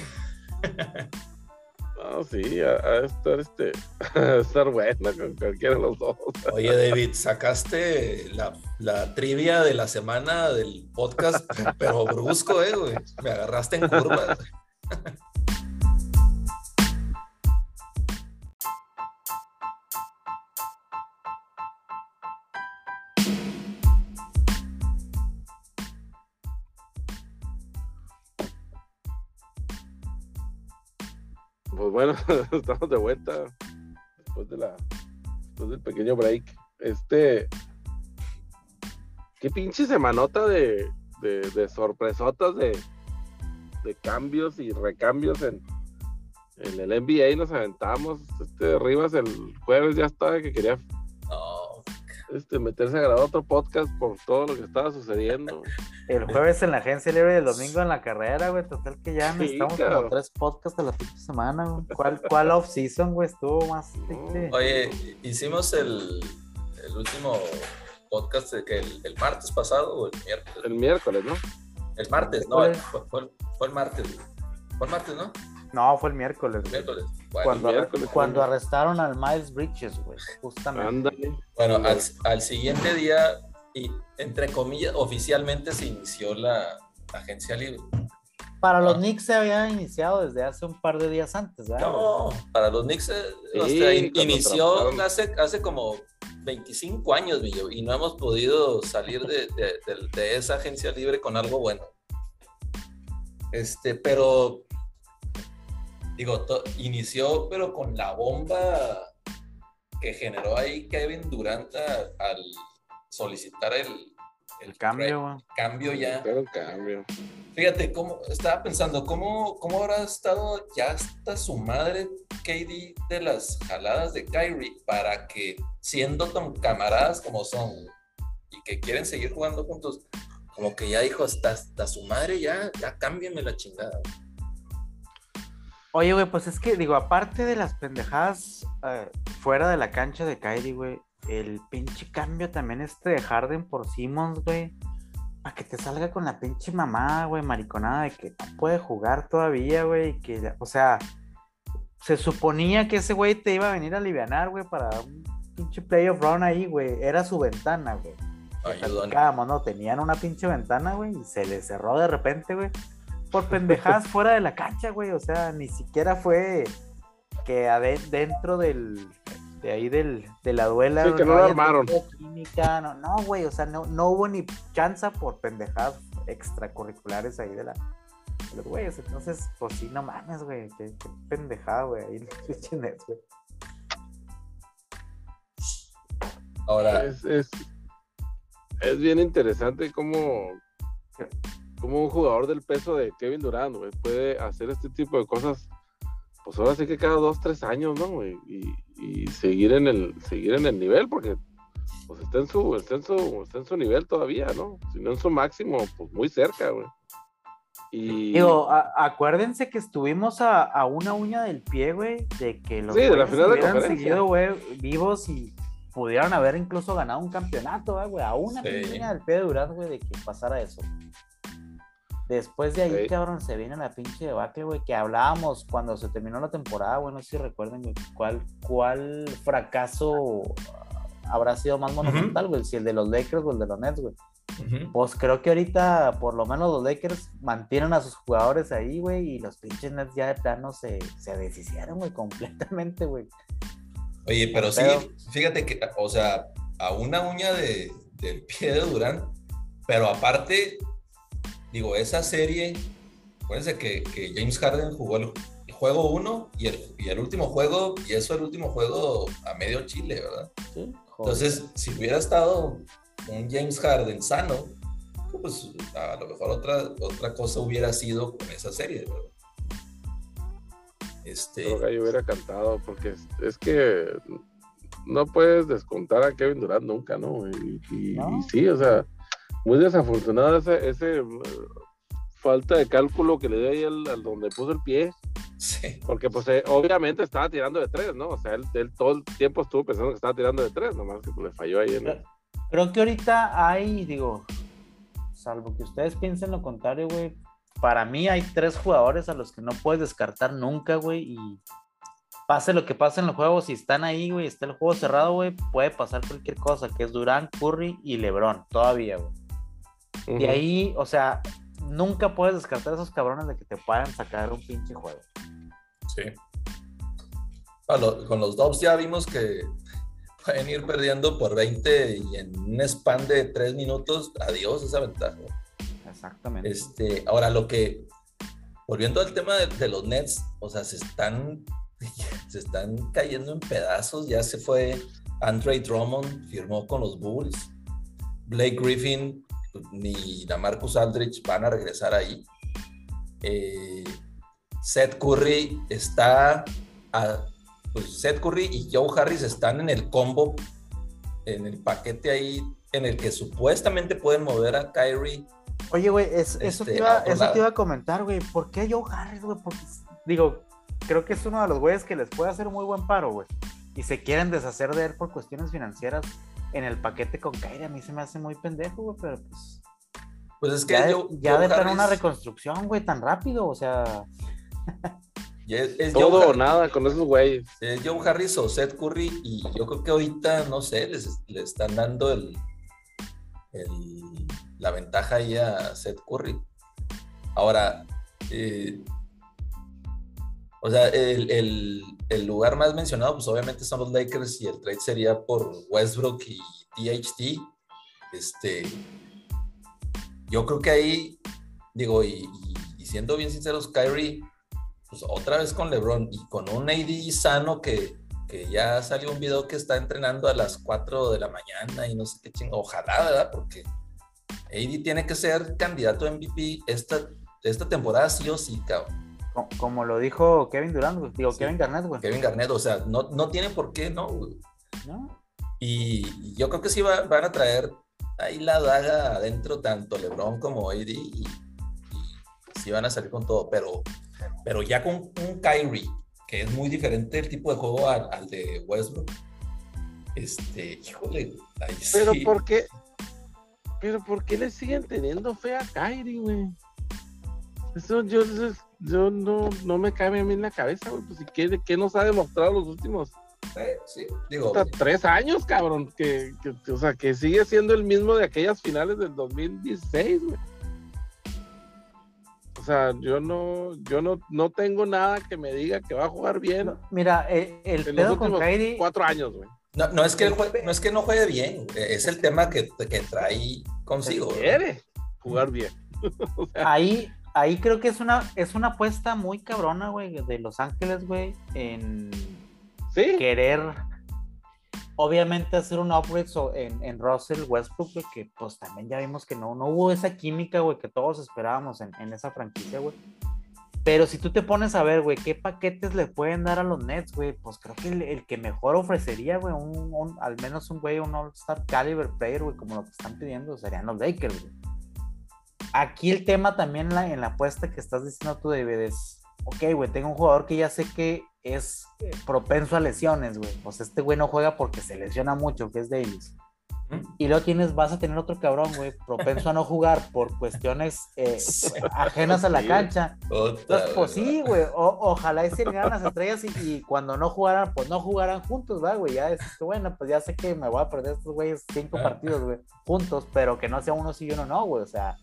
No, sí, a, a estar este, a estar buena con cualquiera de los dos. Oye, David, sacaste la, la trivia de la semana del podcast, pero brusco, eh, güey. Me agarraste en curva. Pues bueno, estamos de vuelta después de la del pequeño break. Este qué pinche semanota de, de, de sorpresotas de, de cambios y recambios en, en el NBA nos aventamos. Este Rivas el jueves ya estaba que quería este, meterse a grabar otro podcast por todo lo que estaba sucediendo. El jueves en la agencia libre y el domingo en la carrera, güey. Total que ya Sí, necesitamos cabrón. como tres podcasts a la pinche semana, güey. ¿Cuál, cuál off-season, güey? Estuvo más. Oye, hicimos el, el último podcast de que el, el martes pasado o el miércoles. El miércoles, ¿no? El martes, no, fue, fue el- fue el martes. güey. Fue el martes, ¿no? No, fue el miércoles, güey. Miércoles. Bueno, Cuando, el miércoles, cuando arrestaron al Miles Bridges, güey. Justamente. Ándale. bueno, al, al siguiente día, y entre comillas, oficialmente se inició la, la agencia libre. Para los Ah. Knicks se había iniciado desde hace un par de días antes, ¿verdad? No, para los Knicks eh, Sí, o sea, in- inició hace, hace como 25 años, Millo, y no hemos podido salir de, de- de- de esa agencia libre con algo bueno. Este, pero, digo, inició, pero con la bomba que generó ahí Kevin Durant a- al solicitar el, El cambio, cambio ya. Pero cambio. Fíjate, cómo, estaba pensando, ¿cómo, ¿cómo habrá estado ya hasta su madre KD de las jaladas de Kyrie para que, siendo tan camaradas como son y que quieren seguir jugando juntos, como que ya dijo, hasta, hasta su madre ya, ya cámbienme la chingada. Oye, güey, pues es que, digo, aparte de las pendejadas eh, fuera de la cancha de Kyrie, güey, el pinche cambio también este de Harden por Simmons, güey, para que te salga con la pinche mamá, güey, mariconada de que no puede jugar todavía, güey, y que, o sea, se suponía que ese güey te iba a venir a alivianar, güey, para un pinche playoff run ahí, güey, era su ventana, güey. Platicábamos, ¿no? Tenían una pinche ventana, güey, y se les cerró de repente, güey. Por pendejadas fuera de la cancha, güey. O sea, ni siquiera fue que dentro del. De ahí del, de la duela. Sí, que no lo haya armaron. Química, no, no, güey. O sea, no, no hubo ni chance por pendejadas extracurriculares ahí de la. de los güeyes. Entonces, pues sí, no mames, güey. Qué, qué pendejada, güey. Ahí los pinches Nets, güey. Ahora, Es, es, es bien interesante cómo, cómo un jugador del peso de Kevin Durant, güey, puede hacer este tipo de cosas, pues ahora sí que cada dos, tres años, ¿no, güey? Y, y seguir en el, seguir en el nivel, porque pues está en su, está en su, está en su nivel todavía, ¿no? Si no en su máximo, pues muy cerca, güey. Y Digo, a- acuérdense que estuvimos a, a una uña del pie, güey, de que los Sí, de la güeyes final de hubieran conferencia. seguido, güey, vivos y pudieron haber incluso ganado un campeonato, ¿verdad, güey, a una Sí. uña del pie de Durant, güey, de que pasara eso. Después de ahí, Sí. cabrón, se viene la pinche debacle, güey, que hablábamos cuando se terminó la temporada, güey, no sé si recuerden, güey, cuál, cuál fracaso habrá sido más monumental, güey, si el de los Lakers o el de los Nets, güey. ujú. Pues creo que ahorita, por lo menos los Lakers mantienen a sus jugadores ahí, güey, y los pinches Nets ya de plano se, se deshicieron, güey, completamente, güey. Oye, pero sí, fíjate que, o sea, a una uña de, del pie de Durán, pero aparte, digo, esa serie, acuérdense que, que James Harden jugó el, el juego 1 y el, y el último juego, y eso el último juego a medio Chile, ¿verdad? Sí, joder. Entonces, si hubiera estado un James Harden sano, pues a lo mejor otra, otra cosa hubiera sido con esa serie, ¿verdad? Este, creo que yo hubiera cantado, porque es, es que no puedes descontar a Kevin Durant nunca, ¿no? Y, y- No. y sí, o sea, muy desafortunado ese, ese uh, falta de cálculo que le dio ahí al, al donde puso el pie, sí. porque pues eh, obviamente estaba tirando de tres, ¿no? O sea, él, él todo el tiempo estuvo pensando que estaba tirando de tres, nomás que pues, le falló ahí en el... Creo que ahorita hay, digo, salvo que ustedes piensen lo contrario, güey. Para mí hay tres jugadores a los que no puedes descartar nunca, güey. Y pase lo que pase en los juegos, si están ahí, güey, está el juego cerrado, güey, puede pasar cualquier cosa, que es Durán, Curry y LeBron, todavía, güey. De Ujú. ahí, o sea, nunca puedes descartar a esos cabrones de que te puedan sacar un pinche juego. Sí. Lo- con los Dobbs ya vimos que pueden ir perdiendo por 20 y en un span de 3 minutos, adiós esa ventaja. Exactamente. Este, ahora lo que, volviendo al tema de, de los Nets, o sea, se están, se están cayendo en pedazos. Ya se fue Andre Drummond, firmó con los Bulls. Blake Griffin ni la Marcus Aldrich van a regresar ahí. eh, Seth Curry está, a- pues Seth Curry y Joe Harris están en el combo, en el paquete ahí en el que supuestamente pueden mover a Kyrie. Oye, güey, es- eso, Este, te iba, a otro eso lado. te iba a comentar, güey. ¿Por qué Joe Harris, güey? Porque, digo, creo que es uno de los güeyes que les puede hacer un muy buen paro, güey. Y se quieren deshacer de él por cuestiones financieras en el paquete con Kyrie. A mí se me hace muy pendejo, güey, pero pues. Pues es que Ya, de- Joe- ya de entrar una Harris- reconstrucción, güey, tan rápido. O sea, es- es Joe Todo o Harris. nada con esos güeyes. Es Joe Harris o Seth Curry y yo creo que ahorita, no sé, les, le están dando el, el- la ventaja ahí a Seth Curry. Ahora, eh, o sea, el, el- el lugar más mencionado, pues obviamente son los Lakers y el trade sería por Westbrook y THT. Este, yo creo que ahí, digo, y, y- y siendo bien sinceros, Kyrie pues otra vez con LeBron y con un AD sano que, que ya salió un video que está entrenando a las 4 de la mañana y no sé qué chingo. Ojalá, ¿verdad? Porque AD tiene que ser candidato a MVP esta, esta temporada sí o sí, cabrón. Co- como lo dijo Kevin Durant. Digo, Sí. Kevin Garnett, güey. Kevin Garnett, o sea, no, no tiene por qué, ¿no? güey? ¿No? Y, yo creo que sí va- van a traer ahí la daga adentro, tanto LeBron como AD, y, y sí van a salir con todo, pero, pero ya con un Kyrie, que es muy diferente el tipo de juego al, al de Westbrook, este, híjole, ahí sí. Pero ¿por qué? Pero ¿por qué le siguen teniendo fe a Kyrie, güey? Eso yo, yo, yo no, no me cabe a mí en la cabeza, güey. Pues si quiere, ¿qué nos ha demostrado los últimos Eh, sí, digo, hasta tres años, cabrón? Que, que- que, o sea, que sigue siendo el mismo de aquellas finales del 2016, güey. O sea, yo no, yo no, no tengo nada que me diga que va a jugar bien Mira, eh, el en los pedo con últimos Kyrie. cuatro años, güey. no, no es que no es que no juegue bien, es el tema que, que trae consigo. Quiere jugar bien. O sea, Ahí, ahí creo que es una, es una apuesta muy cabrona, güey, de Los Ángeles, güey, en sí, querer, obviamente, hacer un upgrade en, en Russell Westbrook, güey, que pues también ya vimos que no, no hubo esa química, güey, que todos esperábamos en, en esa franquicia, güey. Pero si tú te pones a ver, güey, qué paquetes le pueden dar a los Nets, güey, pues creo que el, el que mejor ofrecería, güey, un, un- al menos un güey, un All-Star Caliber player, güey, como lo que están pidiendo, serían los Lakers, güey. Aquí el tema también en la, en la apuesta que estás diciendo tú, David, es, ok, güey, tengo un jugador que ya sé que es eh, propenso a lesiones, güey. Pues este güey no juega porque se lesiona mucho, que es Davis. Y luego tienes, vas a tener otro cabrón, güey, propenso a no jugar por cuestiones eh, ajenas a la cancha. Entonces, pues sí, güey, ojalá se alinearan las estrellas y, y cuando no jugaran, pues no jugaran juntos, ¿verdad, güey? Ya es bueno, pues ya sé que me voy a perder estos güeyes cinco partidos, güey, juntos, pero que no sea uno sí y uno no, güey, o sea,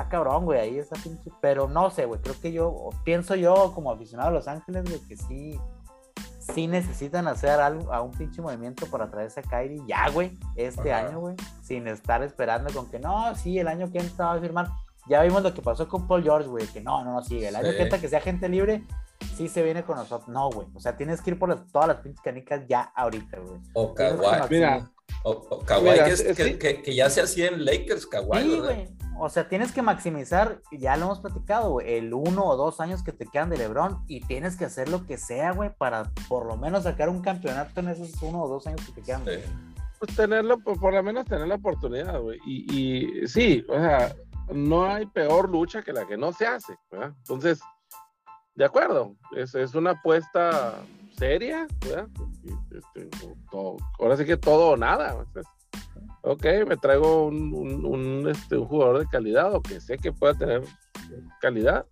está cabrón, güey, ahí está pinche, pero no sé, güey, creo que yo, o pienso yo como aficionado a Los Ángeles, güey, que sí, sí necesitan hacer algo, a un pinche movimiento para traerse a Kyrie ya, güey, este Ajá. año, güey, sin estar esperando con que no, sí, el año que entra va a firmar. Ya vimos lo que pasó con Paul George, güey, que no, no, no sigue. El año Sí. que entra que sea gente libre, sí se viene con nosotros. No, güey. O sea, tienes que ir por las- todas las pinches canicas ya ahorita, güey. O maximizar. Mira, O, o Kawhi, Mira, que, es- sí, que, sí. que- que ya se hacía en Lakers, Kawhi, Sí, ¿verdad? güey. O sea, tienes que maximizar, ya lo hemos platicado, güey, el uno o dos años que te quedan de LeBron y tienes que hacer lo que sea, güey, para por lo menos sacar un campeonato en esos uno o dos años que te quedan. Sí. pues tenerlo, por, por lo menos tener la oportunidad, güey. Y, y sí, o sea, no hay peor lucha que la que no se hace, ¿verdad? Entonces, de acuerdo, es, es una apuesta seria, ¿verdad? Este, todo- ahora sí que todo o nada. ok, me traigo un, un- un, este, un jugador de calidad o que sé que pueda tener calidad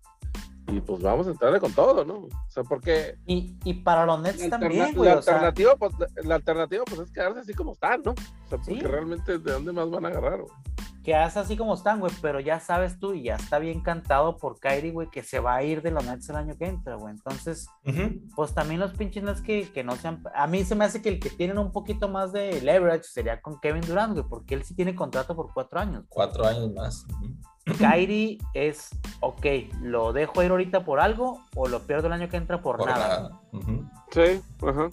y pues vamos a entrarle con todo, ¿no? O sea, porque Y, y para los Nets la, también, alterna- güey. la o sea, alternativa, pues, la alternativa pues es quedarse así como están, ¿no? O sea, porque Sí. realmente de dónde más van a agarrar, güey? Que hace así como están, güey, pero ya sabes tú y ya está bien cantado por Kyrie, güey, que se va a ir de los Nets el año que entra, güey. Entonces, pues también los pinches Nets que, que no sean... A mí se me hace que el que tienen un poquito más de leverage sería con Kevin Durant, güey, porque él sí tiene contrato por cuatro años. Cuatro años más. Ujú. Kyrie es, ok, ¿lo dejo ir ahorita por algo o lo pierdo el año que entra por, Por nada? Sí, ajá.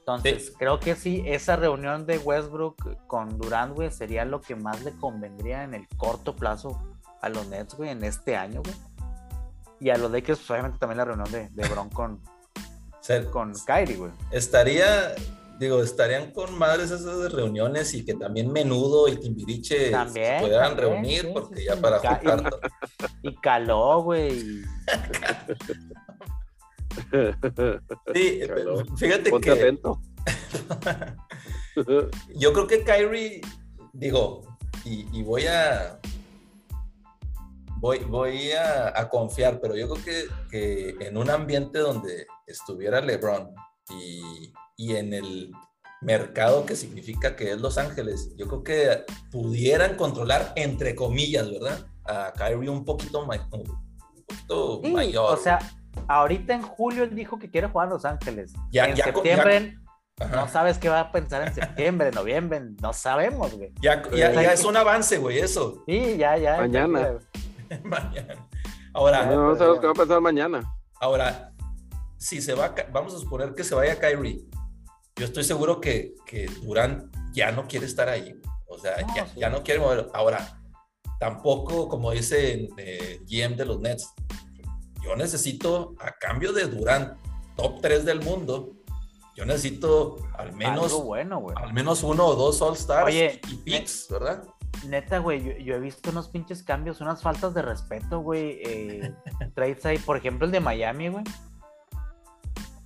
Entonces, Sí. creo que sí, esa reunión de Westbrook con Durant, güey, sería lo que más le convendría en el corto plazo a los Nets, güey, en este año, güey. Y a los Lakers, pues, obviamente también la reunión de, de Bron con, con Kyrie, güey. estaría, digo, estarían con madres esas reuniones y que también Menudo y Timbiriche También, se pudieran también, reunir sí, porque sí, ya para Ca- juntar. Y caló, güey. Sí, Caló. fíjate Ponte que atento. yo creo que Kyrie, digo, y, y voy a voy, voy a, a confiar, pero yo creo que, que en un ambiente donde estuviera LeBron y, y en el mercado que significa que es Los Ángeles, yo creo que pudieran controlar, entre comillas, ¿verdad? A Kyrie un poquito, ma- un poquito Sí, mayor. o sea, ahorita en julio él dijo que quiere jugar a Los Ángeles. Ya- en ya septiembre Ajá. no sabes qué va a pensar en septiembre, noviembre, no sabemos, güey. ya, ya- ya es un avance, güey, eso. Sí, ya, ya. Mañana. Mañana. Ahora, No, no sabemos qué va a pasar mañana. Ahora, si se va, vamos a suponer que se vaya Kyrie, yo estoy seguro que, que Durant ya no quiere estar ahí. O sea, No, ya, sí. ya no quiere mover. Ahora, tampoco, como dice eh, GM de los Nets, yo necesito, a cambio de Durant, top 3 del mundo, yo necesito al menos, bueno, al menos uno o dos All Stars Oye, y picks, ¿verdad? Neta, güey, yo, yo he visto unos pinches cambios, unas faltas de respeto, güey. Eh, trades ahí, por ejemplo, el de Miami, güey.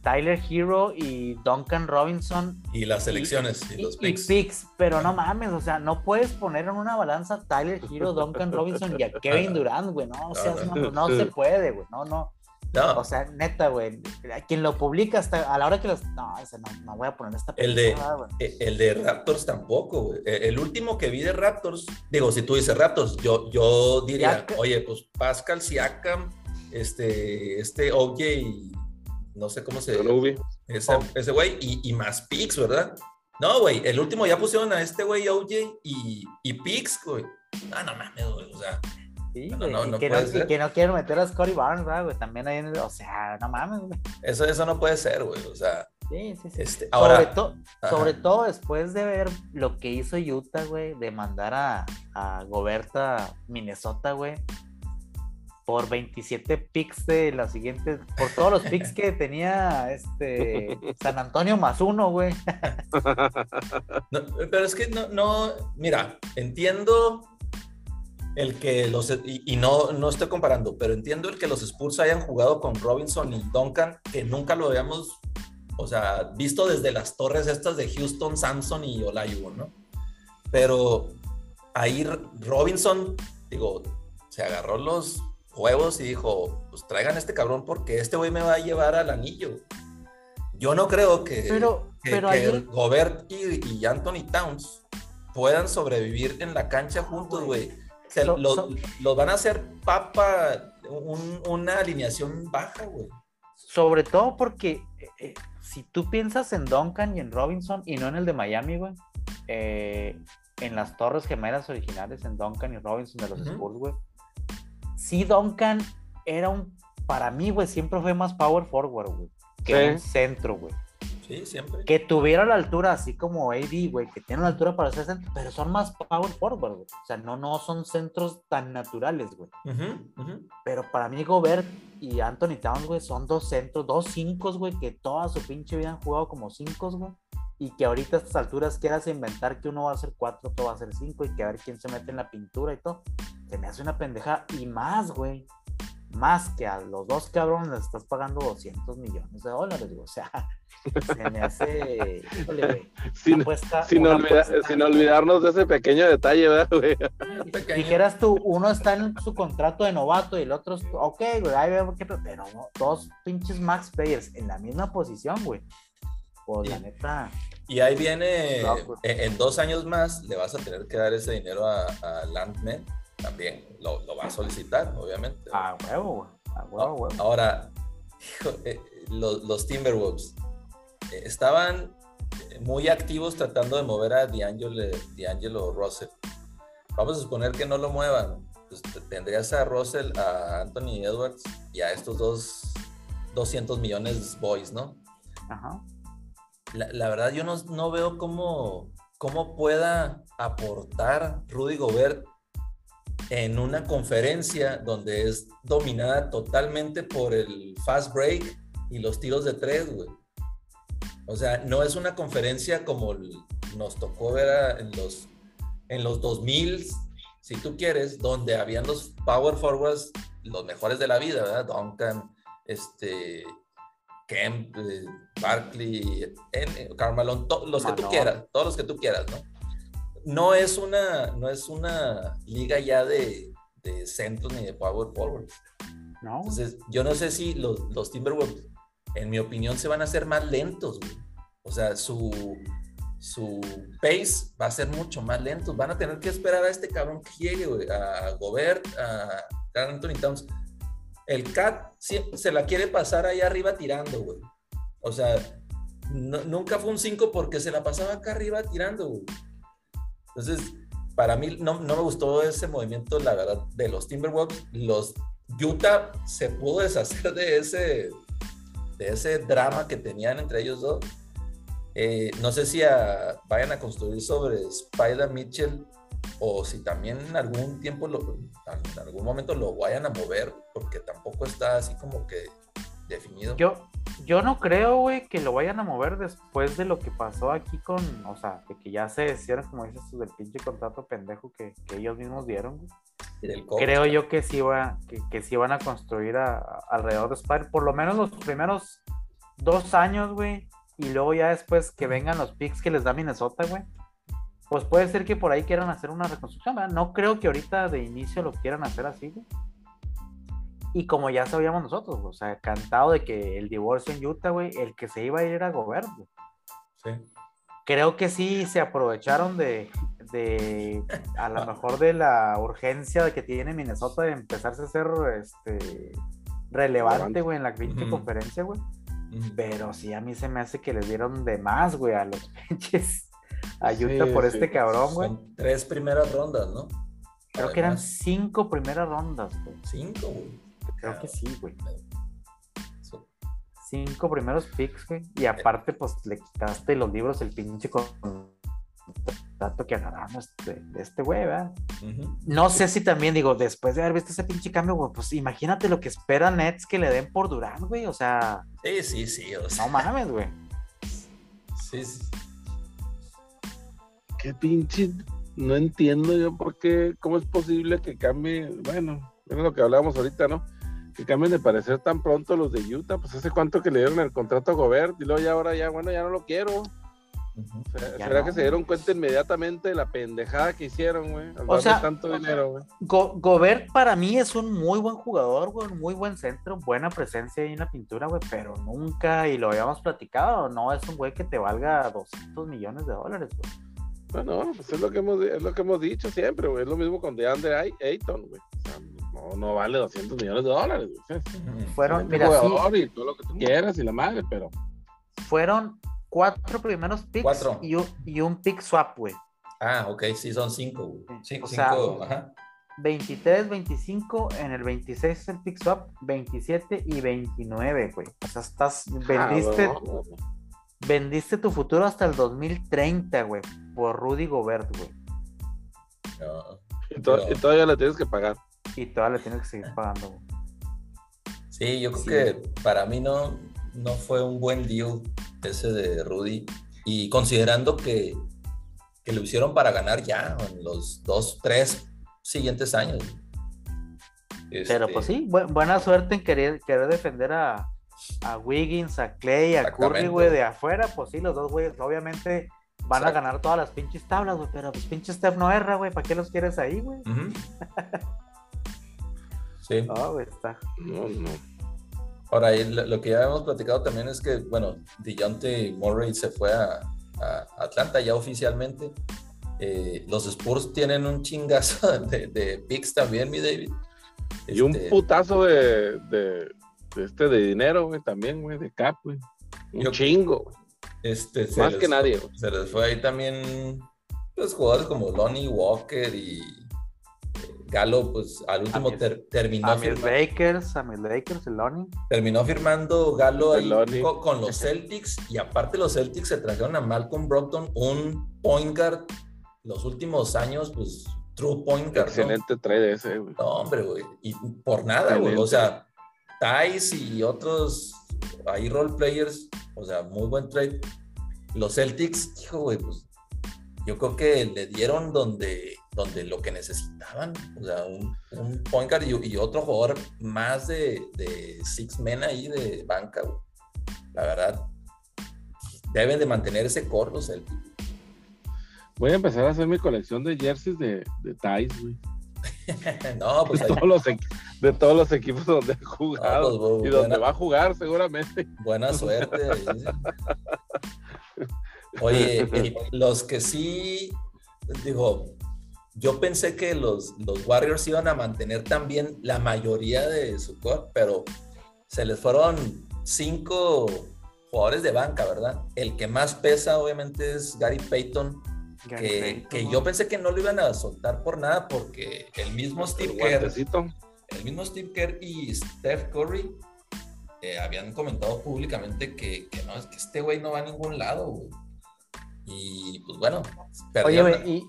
Tyler Hero y Duncan Robinson Y las selecciones y, los y picks. picks, pero no mames, o sea, no puedes poner en una balanza Tyler Hero, Duncan Robinson y a Kevin Durant, güey, no, o sea, No, se puede, güey, no, no, No, o sea, neta, güey, quien lo publica hasta a la hora que los, no, ese no, no voy a poner esta El de- güey. Eh, El de Raptors tampoco, güey. Eh, El último que vi de Raptors, digo, si tú dices Raptors, yo, yo diría, oye, pues Pascal Siakam, este, este OJ, no sé cómo se Anubi. ese, ese güey, y, y más picks, ¿verdad? No, güey, el último ya pusieron a este güey OJ y, y picks, güey. No, no mames, güey, o sea, Sí, no, no, y no que puede no, y ser. que no quieren meter a Scotty Barnes, ¿verdad, güey, también ahí, en el- o sea, no mames, güey. eso, eso no puede ser, güey, o sea, Sí, sí, sí. este, sobre, ahora, to- ajá. sobre todo después de ver lo que hizo Utah, güey, de mandar a, a Goberta Minnesota, güey, por 27 picks de la siguiente, por todos los picks que tenía este San Antonio más uno, güey. No, pero es que no, no, mira, entiendo el que los, y, y no, no estoy comparando, pero entiendo el que los Spurs hayan jugado con Robinson y Duncan, que nunca lo habíamos, o sea, visto desde las torres estas de Houston, Samson y Olajuwon, ¿no? Pero ahí Robinson, digo, se agarró los huevos y dijo, pues traigan a este cabrón porque este güey me va a llevar al anillo. Yo no creo que Pero, que, pero que ahí, Gobert y, y Anthony Towns puedan sobrevivir en la cancha juntos, güey. Se So- lo, so- lo van a hacer papa, un- una alineación baja, güey. sobre todo porque eh, eh, si tú piensas en Duncan y en Robinson y no en el de Miami, güey, eh, en las torres gemelas originales, en Duncan y Robinson de los Ujú. Spurs, güey, sí Duncan era un, para mí, güey, siempre fue más power forward, güey, que Sí. un centro, güey. Sí, siempre. Que tuviera la altura, así como AD, güey, que tiene la altura para ser centro, pero son más power forward, güey. O sea, no, no son centros tan naturales, güey. Ujú. Pero para mí, Gobert y Anthony Towns, güey, son dos centros, dos cinco, güey, que toda su pinche vida han jugado como cinco, güey. Y que ahorita a estas alturas quieras inventar que uno va a ser cuatro, otro va a ser cinco, y que a ver quién se mete en la pintura y todo. Se me hace una pendeja. Y más, güey. Más que a los dos cabrones les estás pagando 200 millones de dólares, güey. O sea, se me hace. Híjole, güey. Sin, apuesta- sin, olvida- apuesta- sin olvidarnos de ese pequeño detalle, ¿verdad, güey? Pequeño. Dijeras tú, uno está en su contrato de novato y el otro, es- ok, güey, ahí vemos qué, pero no, dos pinches max players en la misma posición, güey. Pues la Sí. neta, Y ahí viene, No, pues. en, en dos años más le vas a tener que dar ese dinero a, a Landman también. Lo, lo va a solicitar, obviamente. a huevo. A huevo, a huevo. Ahora, hijo, eh, los, los Timberwolves eh, estaban muy activos tratando de mover a D'Angelo, D'Angelo Russell. Vamos a suponer que no lo muevan. Pues te- tendrías a Russell, a Anthony Edwards y a estos dos 200 millones boys, ¿no? Ajá. La, la verdad, yo no, no veo cómo, cómo pueda aportar Rudy Gobert en una conferencia donde es dominada totalmente por el fast break y los tiros de tres, güey. O sea, no es una conferencia como nos tocó ver en los, en los 2000, si tú quieres, donde habían los power forwards, los mejores de la vida, ¿verdad? Duncan, este, Kemp, eh, Barkley, Carmelo, los que tú quieras, todos los que tú quieras, ¿no? No es una, no es una liga ya de, de centros ni de power forwards. No. Entonces, yo no sé si los, los Timberwolves, en mi opinión, se van a hacer más lentos, güey. O sea, su, su pace va a ser mucho más lento. Van a tener que esperar a este cabrón que llegue, güey, a Gobert, a Anthony Towns el Cat se la quiere pasar ahí arriba tirando, güey. O sea, nunca fue un 5 porque se la pasaba acá arriba tirando, güey. Entonces, para mí no, me gustó ese movimiento, la verdad, de los Timberwolves. Los Utah se pudo deshacer de ese, de ese drama que tenían entre ellos dos. Eh, no sé si vayan a construir sobre Spider Mitchell o si también en algún tiempo, lo, en algún momento lo vayan a mover, porque tampoco está así como que definido. Yo, yo no creo, güey, que lo vayan a mover después de lo que pasó aquí con, o sea, de que ya se hicieron, como dices del pinche contrato pendejo que, ellos mismos dieron, creo yo que sí, va, que, que sí van a construir alrededor de Spider, por lo menos los primeros dos años, güey, y luego ya después que vengan los picks que les da Minnesota, güey pues puede ser que por ahí quieran hacer una reconstrucción, ¿verdad? No creo que ahorita de inicio lo quieran hacer así, güey. Y como ya sabíamos nosotros, o sea, cantado de que el divorcio en Utah, güey, el que se iba a ir era Gobert, Sí. Creo que sí se aprovecharon de, de a lo mejor de la urgencia que tiene Minnesota de empezarse a ser este, relevante, güey, en la pinche conferencia, güey. Pero sí, a mí se me hace que les dieron de más, güey, a los pinches a por este cabrón, güey. tres primeras rondas, ¿no? Creo que eran cinco primeras rondas, güey. Cinco, güey. Creo que sí, güey. Cinco primeros picks, güey. Y aparte, pues le quitaste los libros, el pinche dato que agarramos de, este güey, ¿verdad? No sé si también, digo, después de haber visto ese pinche cambio, güey, pues imagínate lo que espera Nets que le den por Durán, güey. O sea. Sí, sí, sí. No mames, güey. Sí, sí qué pinche, no entiendo yo por qué, cómo es posible que cambie, bueno, es lo que hablábamos ahorita, ¿no? Que cambien de parecer tan pronto los de Utah, pues hace cuanto que le dieron el contrato a Gobert y luego ya ahora ya, bueno, ya no lo quiero. ¿Será que se dieron cuenta inmediatamente de la pendejada que hicieron, güey? O sea, tanto dinero, güey. Gobert para mí es un muy buen jugador, güey, muy buen centro, buena presencia ahí en la pintura, güey, pero nunca, y lo habíamos platicado, no es un güey que te valga 200 millones de dólares, güey. Bueno, pues es lo que hemos, es lo que hemos dicho siempre, güey. Es lo mismo con DeAndre Ayton, güey. O sea, no, no vale 200 millones de dólares, güey. Fueron, mira, sí. y todo lo que tú quieras y la madre, pero... Fueron cuatro primeros picks Y, un, y un pick swap, güey. Ah, ok, sí, son cinco, güey. Cinco, cinco, ajá. 23, 25, en el 26 es el pick swap, 27 y 29, güey. O sea, estás, ah, vendiste, vendiste tu futuro hasta el 2030, güey, por Rudy Gobert, güey. y, todavía le tienes que pagar. Y todavía le tienes que seguir pagando, güey. Sí, yo creo que para mí no, no fue un buen deal ese de Rudy. Y considerando que, que lo hicieron para ganar ya en los dos, tres siguientes años. Pero pues este sí, buena suerte en querer, querer defender a, a Wiggins, a Clay, a Curry, güey, de afuera, pues sí, los dos güeyes obviamente van a ganar todas las pinches tablas, güey, pero pues pinche Steph no erra, güey, ¿para qué los quieres ahí, güey? sí. Oh, güey, está. No, no. Ahora, lo, que ya hemos platicado también es que, bueno, DeJounte Murray se fue a, Atlanta ya oficialmente. Eh, los Spurs tienen un chingazo de, picks también, mi David. Y un este, putazo de, este de dinero, güey, también, güey, de cap, güey. Un chingo, Este, Más que nadie, güey. Se les fue ahí también los pues, jugadores como Lonnie Walker y eh, Galo, pues al último terminó a firmando. Lakers, a mis Lakers, el Lonnie. Terminó firmando Galo ahí con, los Celtics y aparte los Celtics se trajeron a Malcolm Brockton, un point guard los últimos años, pues true point guard. ¿no? Excelente trade ese, güey. No, hombre, güey. Y por nada, güey. O sea, Thais y otros ahí role players, o sea, muy buen trade. Los Celtics, hijo, güey, pues yo creo que le dieron donde, donde lo que necesitaban. O sea, un, point guard y, otro jugador más de, six men ahí de banca, güey. La verdad, deben de mantener ese core los Celtics. Voy a empezar a hacer mi colección de jerseys de, de güey. no, pues de, ahí, todos los equi- de todos los equipos donde ha jugado No, pues, y donde va a jugar seguramente. buena suerte. Oye, el- los que sí, digo, yo pensé que los, los Warriors iban a mantener también la mayoría de su core, pero se les fueron cinco jugadores de banca, ¿verdad? El que más pesa, obviamente, es Gary Payton, que, que yo pensé que no lo iban a soltar por nada, porque el mismo Steve El Kerr, el mismo Steve Kerr y Steph Curry eh, habían comentado públicamente que, que no, es que este güey no va a ningún lado, güey. Y pues bueno, Oye, perdieron. güey,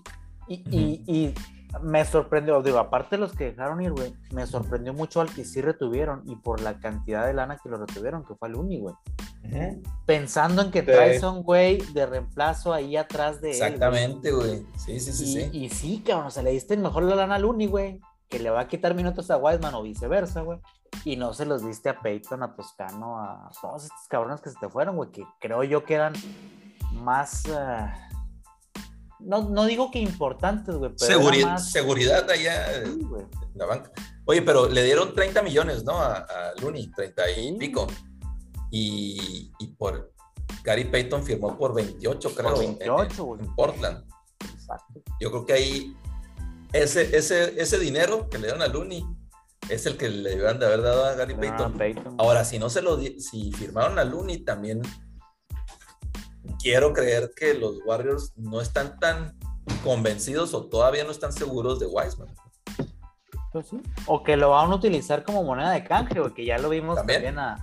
y, y, y, y me sorprendió, digo, aparte de los que dejaron ir, güey, me sorprendió mucho al que sí retuvieron y por la cantidad de lana que lo retuvieron, que fue al Uni, güey. Pensando en que Sí. traes a un güey de reemplazo ahí atrás de él. güey. Exactamente, güey. Sí, sí, sí, Y, sí. y sí, cabrón, o sea, le diste mejor la lana al Uni, güey, que le va a quitar minutos a Wiseman o viceversa, güey. Y no se los diste a Peyton, a Toscano, a todos estos cabrones que se te fueron, güey, que creo yo que eran más. ah, no, no digo que importantes, güey, pero. era Seguri- más- Seguridad allá Sí, en la banca. Oye, pero le dieron 30 millones, ¿no? A, a Looney, 30 y Sí. pico. Y, y por Gary Payton firmó por 28, creo, Por en- en- 28, güey. en Portland. Exacto. Yo creo que ahí ese, ese, ese dinero que le dieron a Looney es el que le debían de haber dado a Gary Ah, Payton. Peyton. Ahora, si no se lo si firmaron a Looney, también quiero creer que los Warriors no están tan convencidos o todavía no están seguros de Wiseman. Pues sí. O que lo van a utilizar como moneda de canje, güey, que ya lo vimos También. también, a,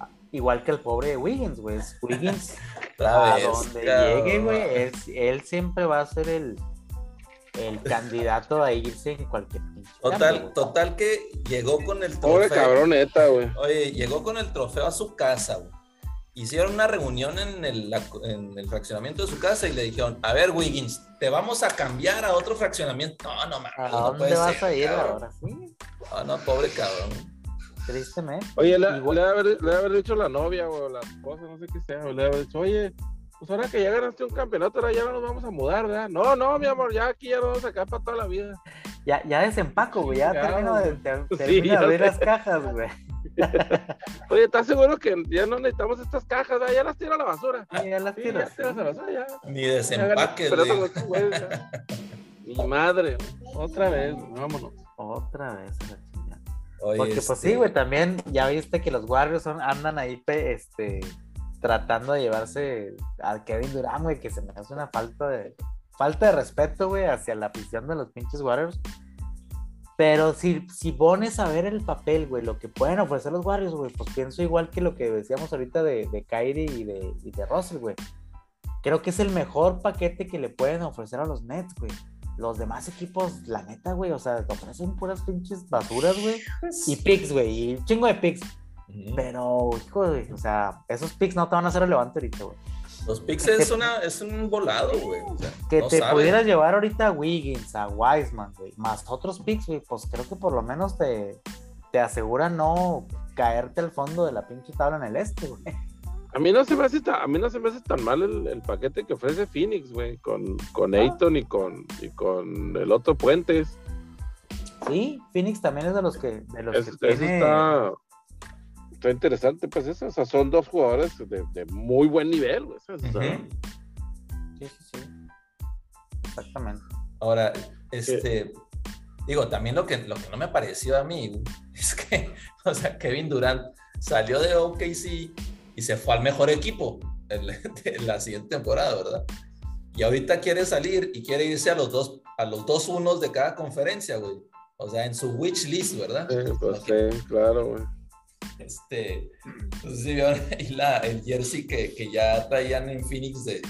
a- igual que el pobre Wiggins, güey. Es Wiggins a vez, donde cabrón. llegue, güey, él, él siempre va a ser el, el candidato a irse en cualquier pinche cambio, Total, total que llegó con el Pobre trofeo. cabrón, neta, güey. Oye, llegó con el trofeo a su casa, güey. Hicieron una reunión en el, la- en el fraccionamiento de su casa y le dijeron, a ver, Wiggins, te vamos a cambiar a otro fraccionamiento. No, no mames. ¿A no dónde puede vas ser, a ir cabrón. ahora? Sí, Ah, no, pobre cabrón. tristemente. Oye, le, Igual- le debe haber, le haber dicho la novia o la esposa, no sé qué sea, o le debe haber dicho, oye, pues ahora que ya ganaste un campeonato, ahora ya no nos vamos a mudar, ¿verdad? No, no, mi amor, ya aquí ya nos vamos a quedar para toda la vida. Ya, ya desempaco, güey. Ya termino de, güey. ter- Sí, termino de abrir las cajas, güey. Oye, ¿estás seguro que ya no necesitamos estas cajas? ¿verdad? Ya las tiro a la basura. Sí, ya las Sí, tiras. ya tiras a la basura, ya. Ni Ya gané desempaque. el campeonato le- con estos güeyes, ya. Mi madre, otra vez, vámonos. Otra vez la chingada. Porque pues este, sí, güey, también ya viste que los Warriors son, andan ahí pe- este, tratando de llevarse a Kevin Durant, güey, que se me hace una falta de falta de respeto, güey, hacia la afición de los pinches Warriors. Pero si, si pones a ver el papel, güey, lo que pueden ofrecer los Warriors, güey, pues pienso igual que lo que decíamos ahorita de, de Kyrie y de, y de Russell, güey. Creo que es el mejor paquete que le pueden ofrecer a los Nets, güey. Los demás equipos, la neta, güey, o sea, te ofrecen puras pinches basuras, güey. Y picks, güey, y un chingo de picks. ujú. Pero, hijo, güey, o sea, esos picks no te van a hacer relevante ahorita, güey. Los picks es, una, es un volado, güey. o sea, Que no te saben. pudieras llevar ahorita a Wiggins, a Wiseman, güey, más otros picks, güey, pues creo que por lo menos te, te asegura no caerte al fondo de la pinche tabla en el este, güey. A mí no se me hace tan, a mí no se me hace tan mal el, el paquete que ofrece Phoenix, güey, con, con Ah. Ayton y con, y con el otro Puentes. Sí, Phoenix también es de los que, de los Eso, que eso tiene... está, está interesante, pues eso. O sea, son dos jugadores de, de muy buen nivel, güey. Sí, sí, sí. Exactamente. Ahora, este, digo, también lo que, lo que no me pareció a mí güey, es que, o sea, Kevin Durant salió de OKC y se fue al mejor equipo en la, en la siguiente temporada, ¿verdad? Y ahorita quiere salir y quiere irse a los dos, a los dos unos de cada conferencia, güey. O sea, en su wish list, ¿verdad? sí, pues sí, claro, güey. Este, entonces sí vieron ahí la, el jersey que, que ya traían en Phoenix de,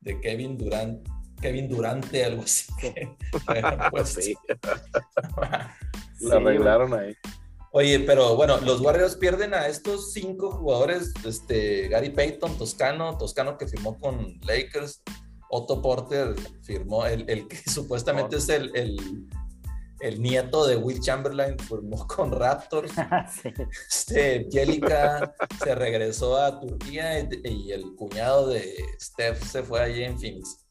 de Kevin Durant. Kevin Durante, algo así. pues sí. Lo arreglaron ahí. Oye, pero bueno, los Warriors pierden a estos cinco jugadores, este, Gary Payton, Toscano, Toscano que firmó con Lakers, Otto Porter firmó, el, el que supuestamente es el, el, el, nieto de Will Chamberlain, firmó con Raptors. sí. Este, Jellica se regresó a Turquía y, y, el cuñado de Steph se fue allí en Phoenix.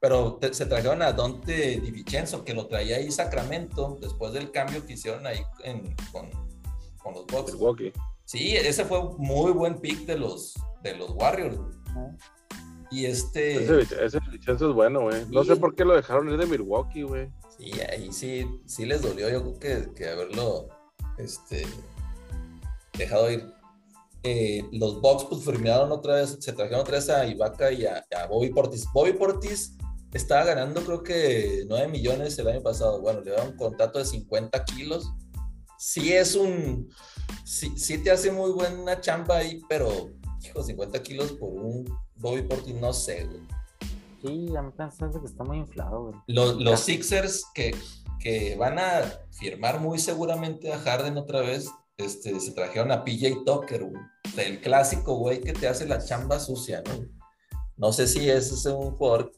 Pero te, se trajeron a Dante Di Vincenzo, que lo traía ahí Sacramento, después del cambio que hicieron ahí en, con, con, los Bucks. Milwaukee. Sí, ese fue un muy buen pick de los, de los Warriors. Y este... Ese, ese Vincenzo es bueno, güey. No sé por qué lo dejaron ir de Milwaukee, güey. Sí, ahí sí, sí les dolió, yo creo que, haberlo este, dejado ir. Eh, los Bucks pues firmaron otra vez, se trajeron otra vez a Ibaka y a, a Bobby Portis. Bobby Portis estaba ganando creo que 9 millones el año pasado. Bueno, le dieron un contrato de 50 kilos. Sí es un... Sí, sí te hace muy buena chamba ahí, pero, hijo, 50 kilos por un Bobby Portis, no sé, güey. Sí, a mí pensé que está muy inflado, güey. Los, los Sixers que, que van a firmar muy seguramente a Harden otra vez, este, se trajeron a PJ Tucker, güey. El clásico, güey, que te hace la chamba sucia, ¿no? No sé si ese es un jugador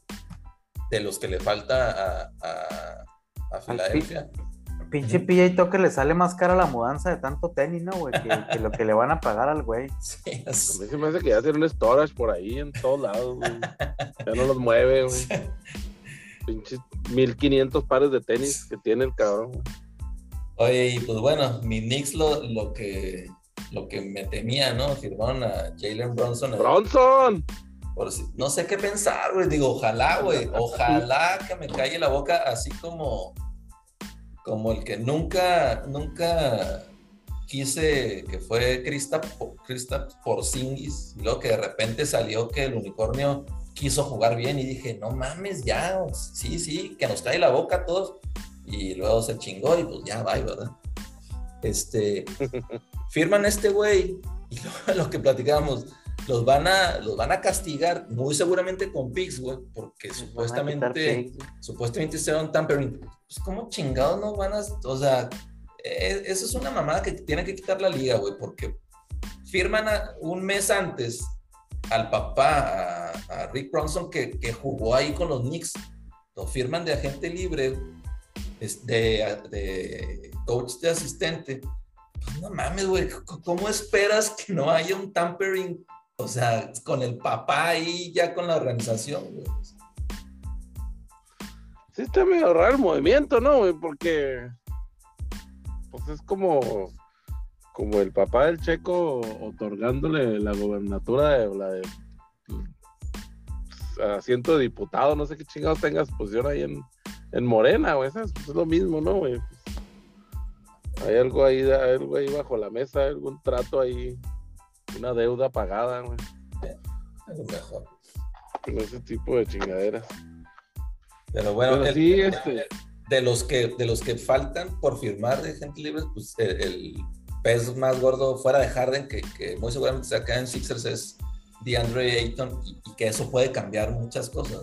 de los que le falta a, a, a Filadelfia. Pinche PJ Tucker le sale más cara la mudanza de tanto tenis, ¿no, güey? Que, que, lo que le van a pagar al güey. Sí, A mí se me hace que ya tiene un storage por ahí en todos lados, güey. Ya no los mueve, güey. Pinches 1500 pares de tenis que tiene el cabrón, güey. Oye, y pues bueno, mi Knicks lo, lo que lo que me temía, ¿no? Firmaron a Jalen Bronson. ¡Bronson! Por si, no sé qué pensar, güey. Digo, ojalá, güey. Ojalá que me calle la boca así como, como el que nunca, nunca quise, que fue Krista, Krista Porzingis. Y luego que de repente salió que el unicornio quiso jugar bien y dije, no mames, ya, sí, sí, que nos cae la boca a todos. Y luego se chingó y pues ya va, ¿verdad? Este, firman este güey y lo, lo que platicábamos los van a, los van a castigar muy seguramente con picks, güey, porque supuestamente, supuestamente hicieron tampering. Pues, ¿cómo chingados no van a, o sea, eh, eso es una mamada que tiene que quitar la liga, güey, porque firman un mes antes al papá, a, a Rick Bronson, que, que, jugó ahí con los Knicks, lo firman de agente libre, de, de coach de asistente. Pues no mames, güey, ¿cómo esperas que no haya un tampering o sea, con el papá ahí, ya con la organización, güey. Sí, está medio raro el movimiento, ¿no, güey? Porque. Pues es como. Como el papá del checo otorgándole la gobernatura de la de. Asiento de diputado, no sé qué chingados tengas posición ahí en, en Morena, güey. Es, es lo mismo, ¿no, güey? Hay algo ahí, hay algo ahí bajo la mesa, algún trato ahí una deuda pagada, güey. A lo mejor. Con ese tipo de chingaderas. Pero bueno, Pero el, sí, el, este, de, los que, de los que faltan por firmar de gente libre, pues el, el pez más gordo fuera de Harden, que, que, muy seguramente se acá en Sixers, es DeAndre Ayton, y, y, que eso puede cambiar muchas cosas.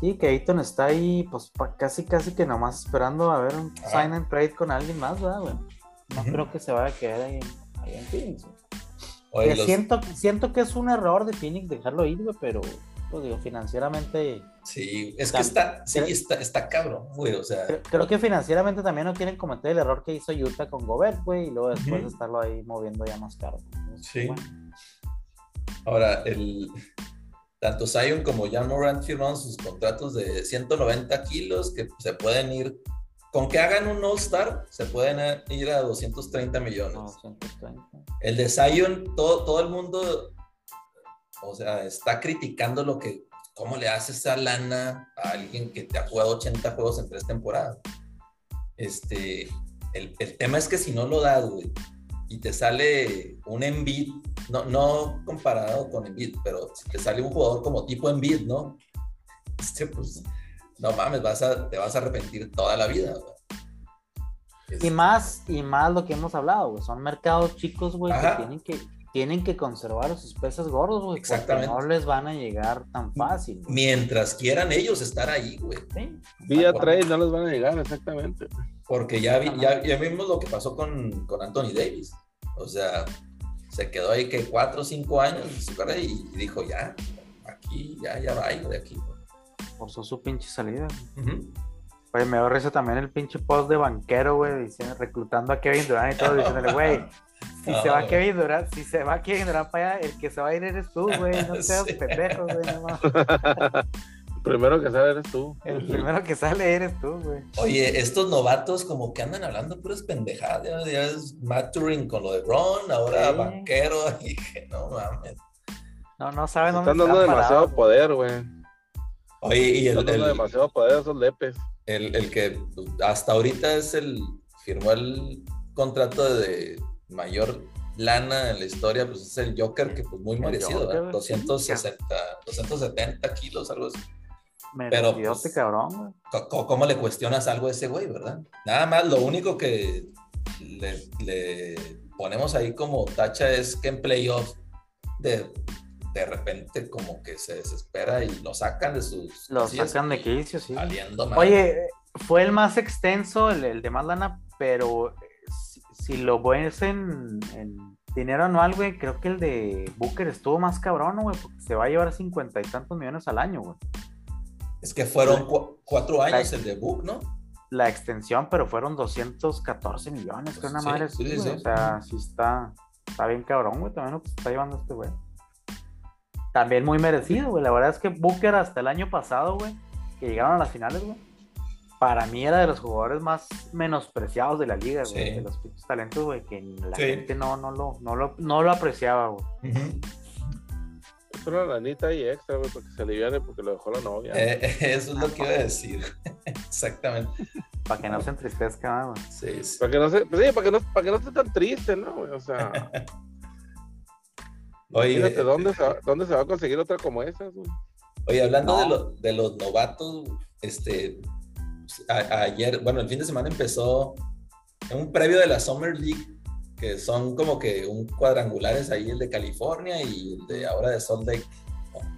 Sí, que Ayton está ahí, pues casi, casi que nomás esperando a ver un ah. sign and trade con alguien más, ¿verdad, güey? No uh -huh. creo que se vaya a quedar ahí, ahí en Phoenix. Oye, los... siento, siento que es un error de Phoenix dejarlo ir, güey, pero pues digo, financieramente. Sí, es que está, sí, está, está cabrón, güey, o sea. Creo, creo, que financieramente también no quieren cometer el error que hizo Utah con Gobert, güey, y luego después uh -huh. estarlo ahí moviendo ya más caro. Entonces, sí. Bueno. Ahora, el, tanto Zion como Jan Morant firmaron sus contratos de 190 kilos que se pueden ir con que hagan un All-Star, se pueden ir a 230 millones. No, 230. El de Zion, todo, todo el mundo, o sea, está criticando lo que, cómo le hace esa lana a alguien que te ha jugado 80 juegos en tres temporadas. Este, el, el tema es que si no lo das, güey, y te sale un Embiid, no, no comparado con Embiid, pero si te sale un jugador como tipo Embiid, ¿no? Este, pues no mames, vas a, te vas a arrepentir toda la vida. Güey. Y más, y más lo que hemos hablado, güey. Son mercados chicos, güey, que tienen que, tienen que conservar a sus peces gordos, güey. Porque Exactamente. no les van a llegar tan fácil. güey. Mientras quieran ellos estar ahí, güey. Sí. Vía Por- trade no les van a llegar, exactamente. Porque ya, vi- ya, ya vimos lo que pasó con, con Anthony Davis. O sea, se quedó ahí que cuatro o cinco años en su carrera y dijo, ya, aquí, ya, ya va de aquí. güey. Forzó su pinche salida. Ujú. Oye, me risa también el pinche post de banquero, güey, diciendo, reclutando a Kevin Durant y todo, diciéndole, güey, si No, se va güey. Kevin Durant, si se va Kevin Durant para allá, el que se va a ir eres tú, güey, no seas Sí. pendejo, güey, no mames. El primero que sale eres tú. El primero que sale eres tú, güey. Oye, estos novatos como que andan hablando puras pendejadas. Ya, ya es Maturin con lo de Ron, ahora Sí. banquero. Y que no mames. No, no saben dónde Están dando demasiado poder, güey. Oye, y el, Están dando el- demasiado poder a esos lepes. el- el que hasta ahorita es el firmó el contrato de mayor lana en la historia, pues es el Joker, que pues muy merecido, Joker, ¿verdad? sí. 260, 270 kilos, algo así. Merecido pero, pues, este cabrón, co- ¿Cómo le cuestionas algo a ese güey, verdad? Nada más, lo único que le, le ponemos ahí como tacha es que en playoffs de, de repente como que se desespera y lo sacan de sus Lo sacan de quicio, sí. Oye, fue el más extenso, el, el de más lana, pero si, lo ves en, en dinero anual, güey, creo que el de Booker estuvo más cabrón, güey, porque se va a llevar cincuenta y tantos millones al año, güey. es que fueron cu- cuatro años el de Book, ¿no? La extensión, pero fueron 214 millones, que una Sí, madre sí, sí. O sea, sí está, está bien cabrón, güey, también lo que se está llevando este güey. También muy merecido, güey. La verdad es que Booker hasta el año pasado, güey, que llegaron a las finales, güey. Para mí era de los jugadores más menospreciados de la liga, güey. Sí. De los talentos, güey, que la Sí. gente no, no, lo, no, lo, no lo apreciaba, güey. Es una lanita ahí extra, güey, porque se aliviane porque lo dejó la novia. Eh, eso es lo que iba a decir. Exactamente. Para que no se entristezca, güey. Sí, sí. Para que no se, pues sí, para que no, para que no esté tan triste, ¿no? güey? O sea, Oye, fíjate dónde se, va, dónde se va a conseguir otra como esas, güey? Oye, hablando No. de, lo- de los novatos, este, a- ayer, bueno, el fin de semana empezó un previo de la Summer League, que son como que un cuadrangulares ahí, el de California y el de ahora de Salt Lake.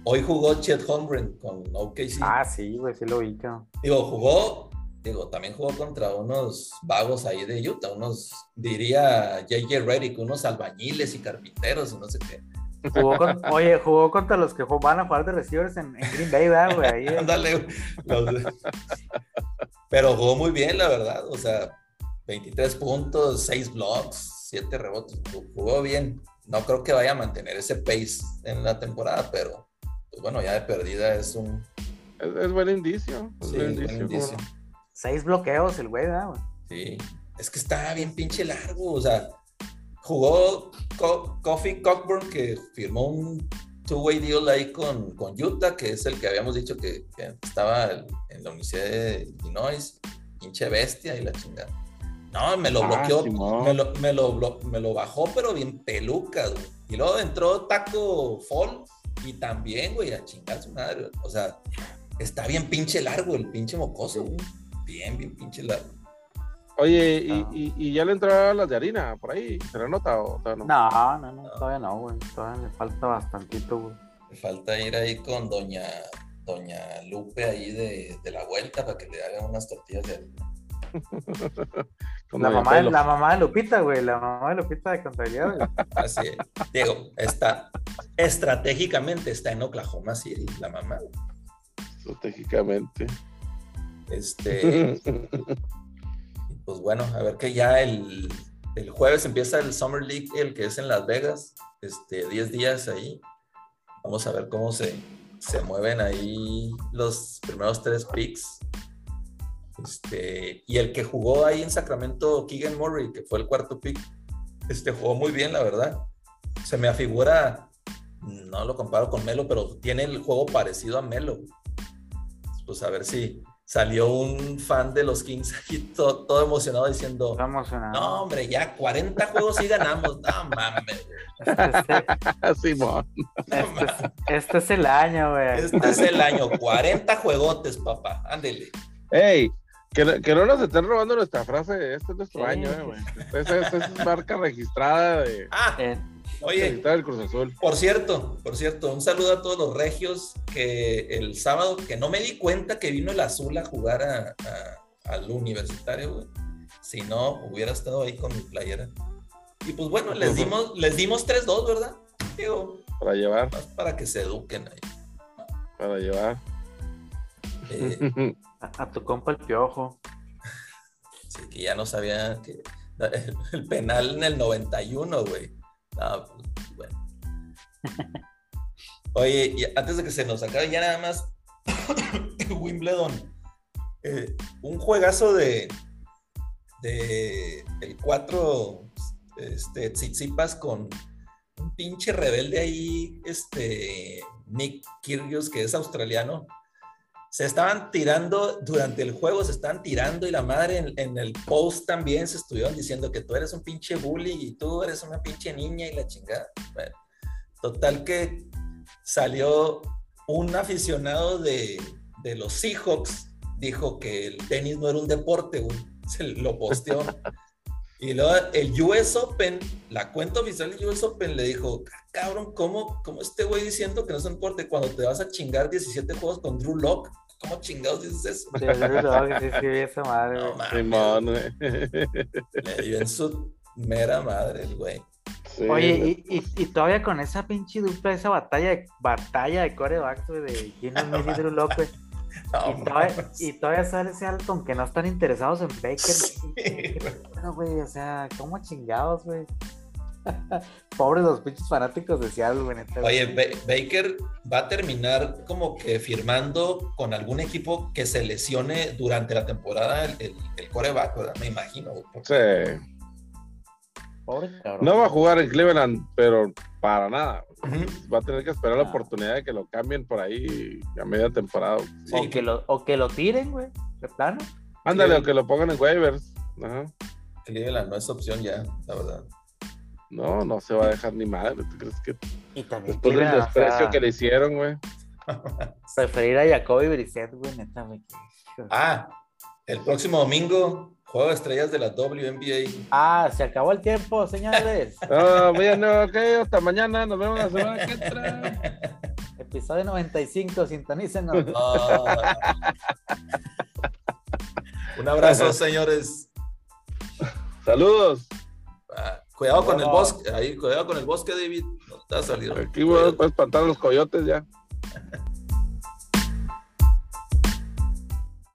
Hoy jugó Chet Holmgren con OKC. Ah, sí, güey, sí lo vi. Digo, jugó, digo, también jugó contra unos vagos ahí de Utah, unos, diría JJ Redick, unos albañiles y carpinteros y no sé qué. Jugó con- oye, jugó contra los que van a jugar de receivers en, en Green Bay, ¿verdad, güey? Ahí. Ándale. los- Pero jugó muy bien, la verdad. O sea, 23 puntos, 6 blocks, 7 rebotes. Ju- Jugó bien. No creo que vaya a mantener ese pace en la temporada, pero pues bueno, ya de perdida es un Es, es buen indicio. Es sí, buen buen indicio, indicio. ¿cómo no? Seis bloqueos el güey, ¿verdad, güey? Sí. Es que está bien pinche largo. O sea, jugó Co- Kofi Cockburn, que firmó un two-way deal ahí con, con Utah, que es el que habíamos dicho que, que estaba en la Universidad de Illinois. Pinche bestia y la chingada. No, me lo Ah, bloqueó, me, lo, me, lo, me lo bajó, pero bien peluca, güey. Y luego entró Taco Fall y también, güey, a chingar su madre. güey. O sea, está bien pinche largo el pinche mocoso, güey. Bien, bien pinche largo. Oye, ¿y, y, y ya le entraron las de harina por ahí? ¿Se le nota o todavía no? No, no, no, todavía no, güey. Todavía le falta bastantito, güey. Me falta ir ahí con doña, doña Lupe ahí de, de la vuelta para que le hagan unas tortillas de harina. La mamá, de, la mamá de Lupita, güey. La mamá de Lupita de contabilidad, güey. Así es. Diego, está estratégicamente está en Oklahoma City, la mamá. Estratégicamente. Este, pues bueno, a ver que ya el, el jueves empieza el Summer League, el que es en Las Vegas, este, 10 días ahí. Vamos a ver cómo se, se mueven ahí los primeros tres picks. Este, y el que jugó ahí en Sacramento, Keegan Murray, que fue el cuarto pick, este, jugó muy bien, la verdad. Se me afigura, no lo comparo con Melo, pero tiene el juego parecido a Melo. Pues a ver si salió un fan de los Kings aquí todo, todo emocionado diciendo, emocionado. no, hombre, ya 40 juegos y ganamos. No mames. Este, Simón. Este es, este es el año, güey. Este es el año, 40 juegotes, papá. Ándele. Ey, Que, no- que no nos estén robando nuestra frase, este es nuestro Sí. año, eh, güey. Esa esa es marca registrada de, Ah, En- oye, Cruz Azul. Por cierto, por cierto, un saludo a todos los regios que el sábado, que no me di cuenta que vino el azul a jugar a- a- al universitario, güey. Si no, hubiera estado ahí con mi playera. Y pues bueno, les dimos, les dimos 3-2, ¿verdad? Digo, Para llevar, más para que se eduquen ahí. para llevar. Eh, a, a tu compa el piojo. sí, que ya no sabía que el, el penal en el 91, güey. No, pues, bueno. Oye, antes de que se nos acabe, ya nada más Wimbledon. Eh, un juegazo de, de el 4 este, Tsitsipas con un pinche rebelde ahí, este, Nick Kyrgios, que es australiano. Se estaban tirando durante el juego, se estaban tirando y la madre en, el post también se estuvieron diciendo que tú eres un pinche bully y tú eres una pinche niña y la chingada. Bueno, total que salió un aficionado de, de los Seahawks, dijo que el tenis no era un deporte. Se lo posteó. Y luego el US Open, la cuenta oficial del US Open le dijo, cabrón, ¿cómo, cómo este güey diciendo que no es un deporte cuando te vas a chingar 17 juegos con Drew Lock? ¿Cómo chingados dices eso? Sí, Drew Lock, sí, sí, esa madre, No Simón, le dio en su mera madre el güey. Sí, Oye, y, y, y todavía con esa pinche dupla, esa batalla de, batalla de corebacks, güey, de quién es Messi y Drew Lock, güey. No, Y todavía, mames. y todavía sale ese Alton que no están interesados en Baker. Sí, güey. Bueno, güey, o sea, ¿cómo chingados, güey? Pobres los pinches fanáticos de Seattle, güey. Oye, Ba- Baker va a terminar como que firmando con algún equipo que se lesione durante la temporada el, el, el coreback, ¿verdad? Me imagino. porque- Sí. Pobre cabrón. No va a jugar en Cleveland, pero para nada. Va a tener que esperar la Ah. oportunidad de que lo cambien por ahí a media temporada. Sí, o, que lo, o que lo tiren, güey, de plano. Ándale, Sí. o que lo pongan en waivers. Ajá. Cleveland no es opción ya, la verdad. No, no se va a dejar ni madre. ¿Tú crees que Y también después del o desprecio sea, que le hicieron, güey? preferir a Jacoby Brissett, güey, neta, güey. Ah, el próximo domingo, juego de estrellas de la WNBA. Ah, se acabó el tiempo, señores. Ah, bueno, ok, hasta mañana. Nos vemos la semana que entra. Episodio 95, sintonícenos. Ah. Un abrazo, señores. Saludos. Ah, cuidado con el bosque, ahí, cuidado con el bosque, David. No te va a salir. Aquí voy a espantar a los coyotes ya.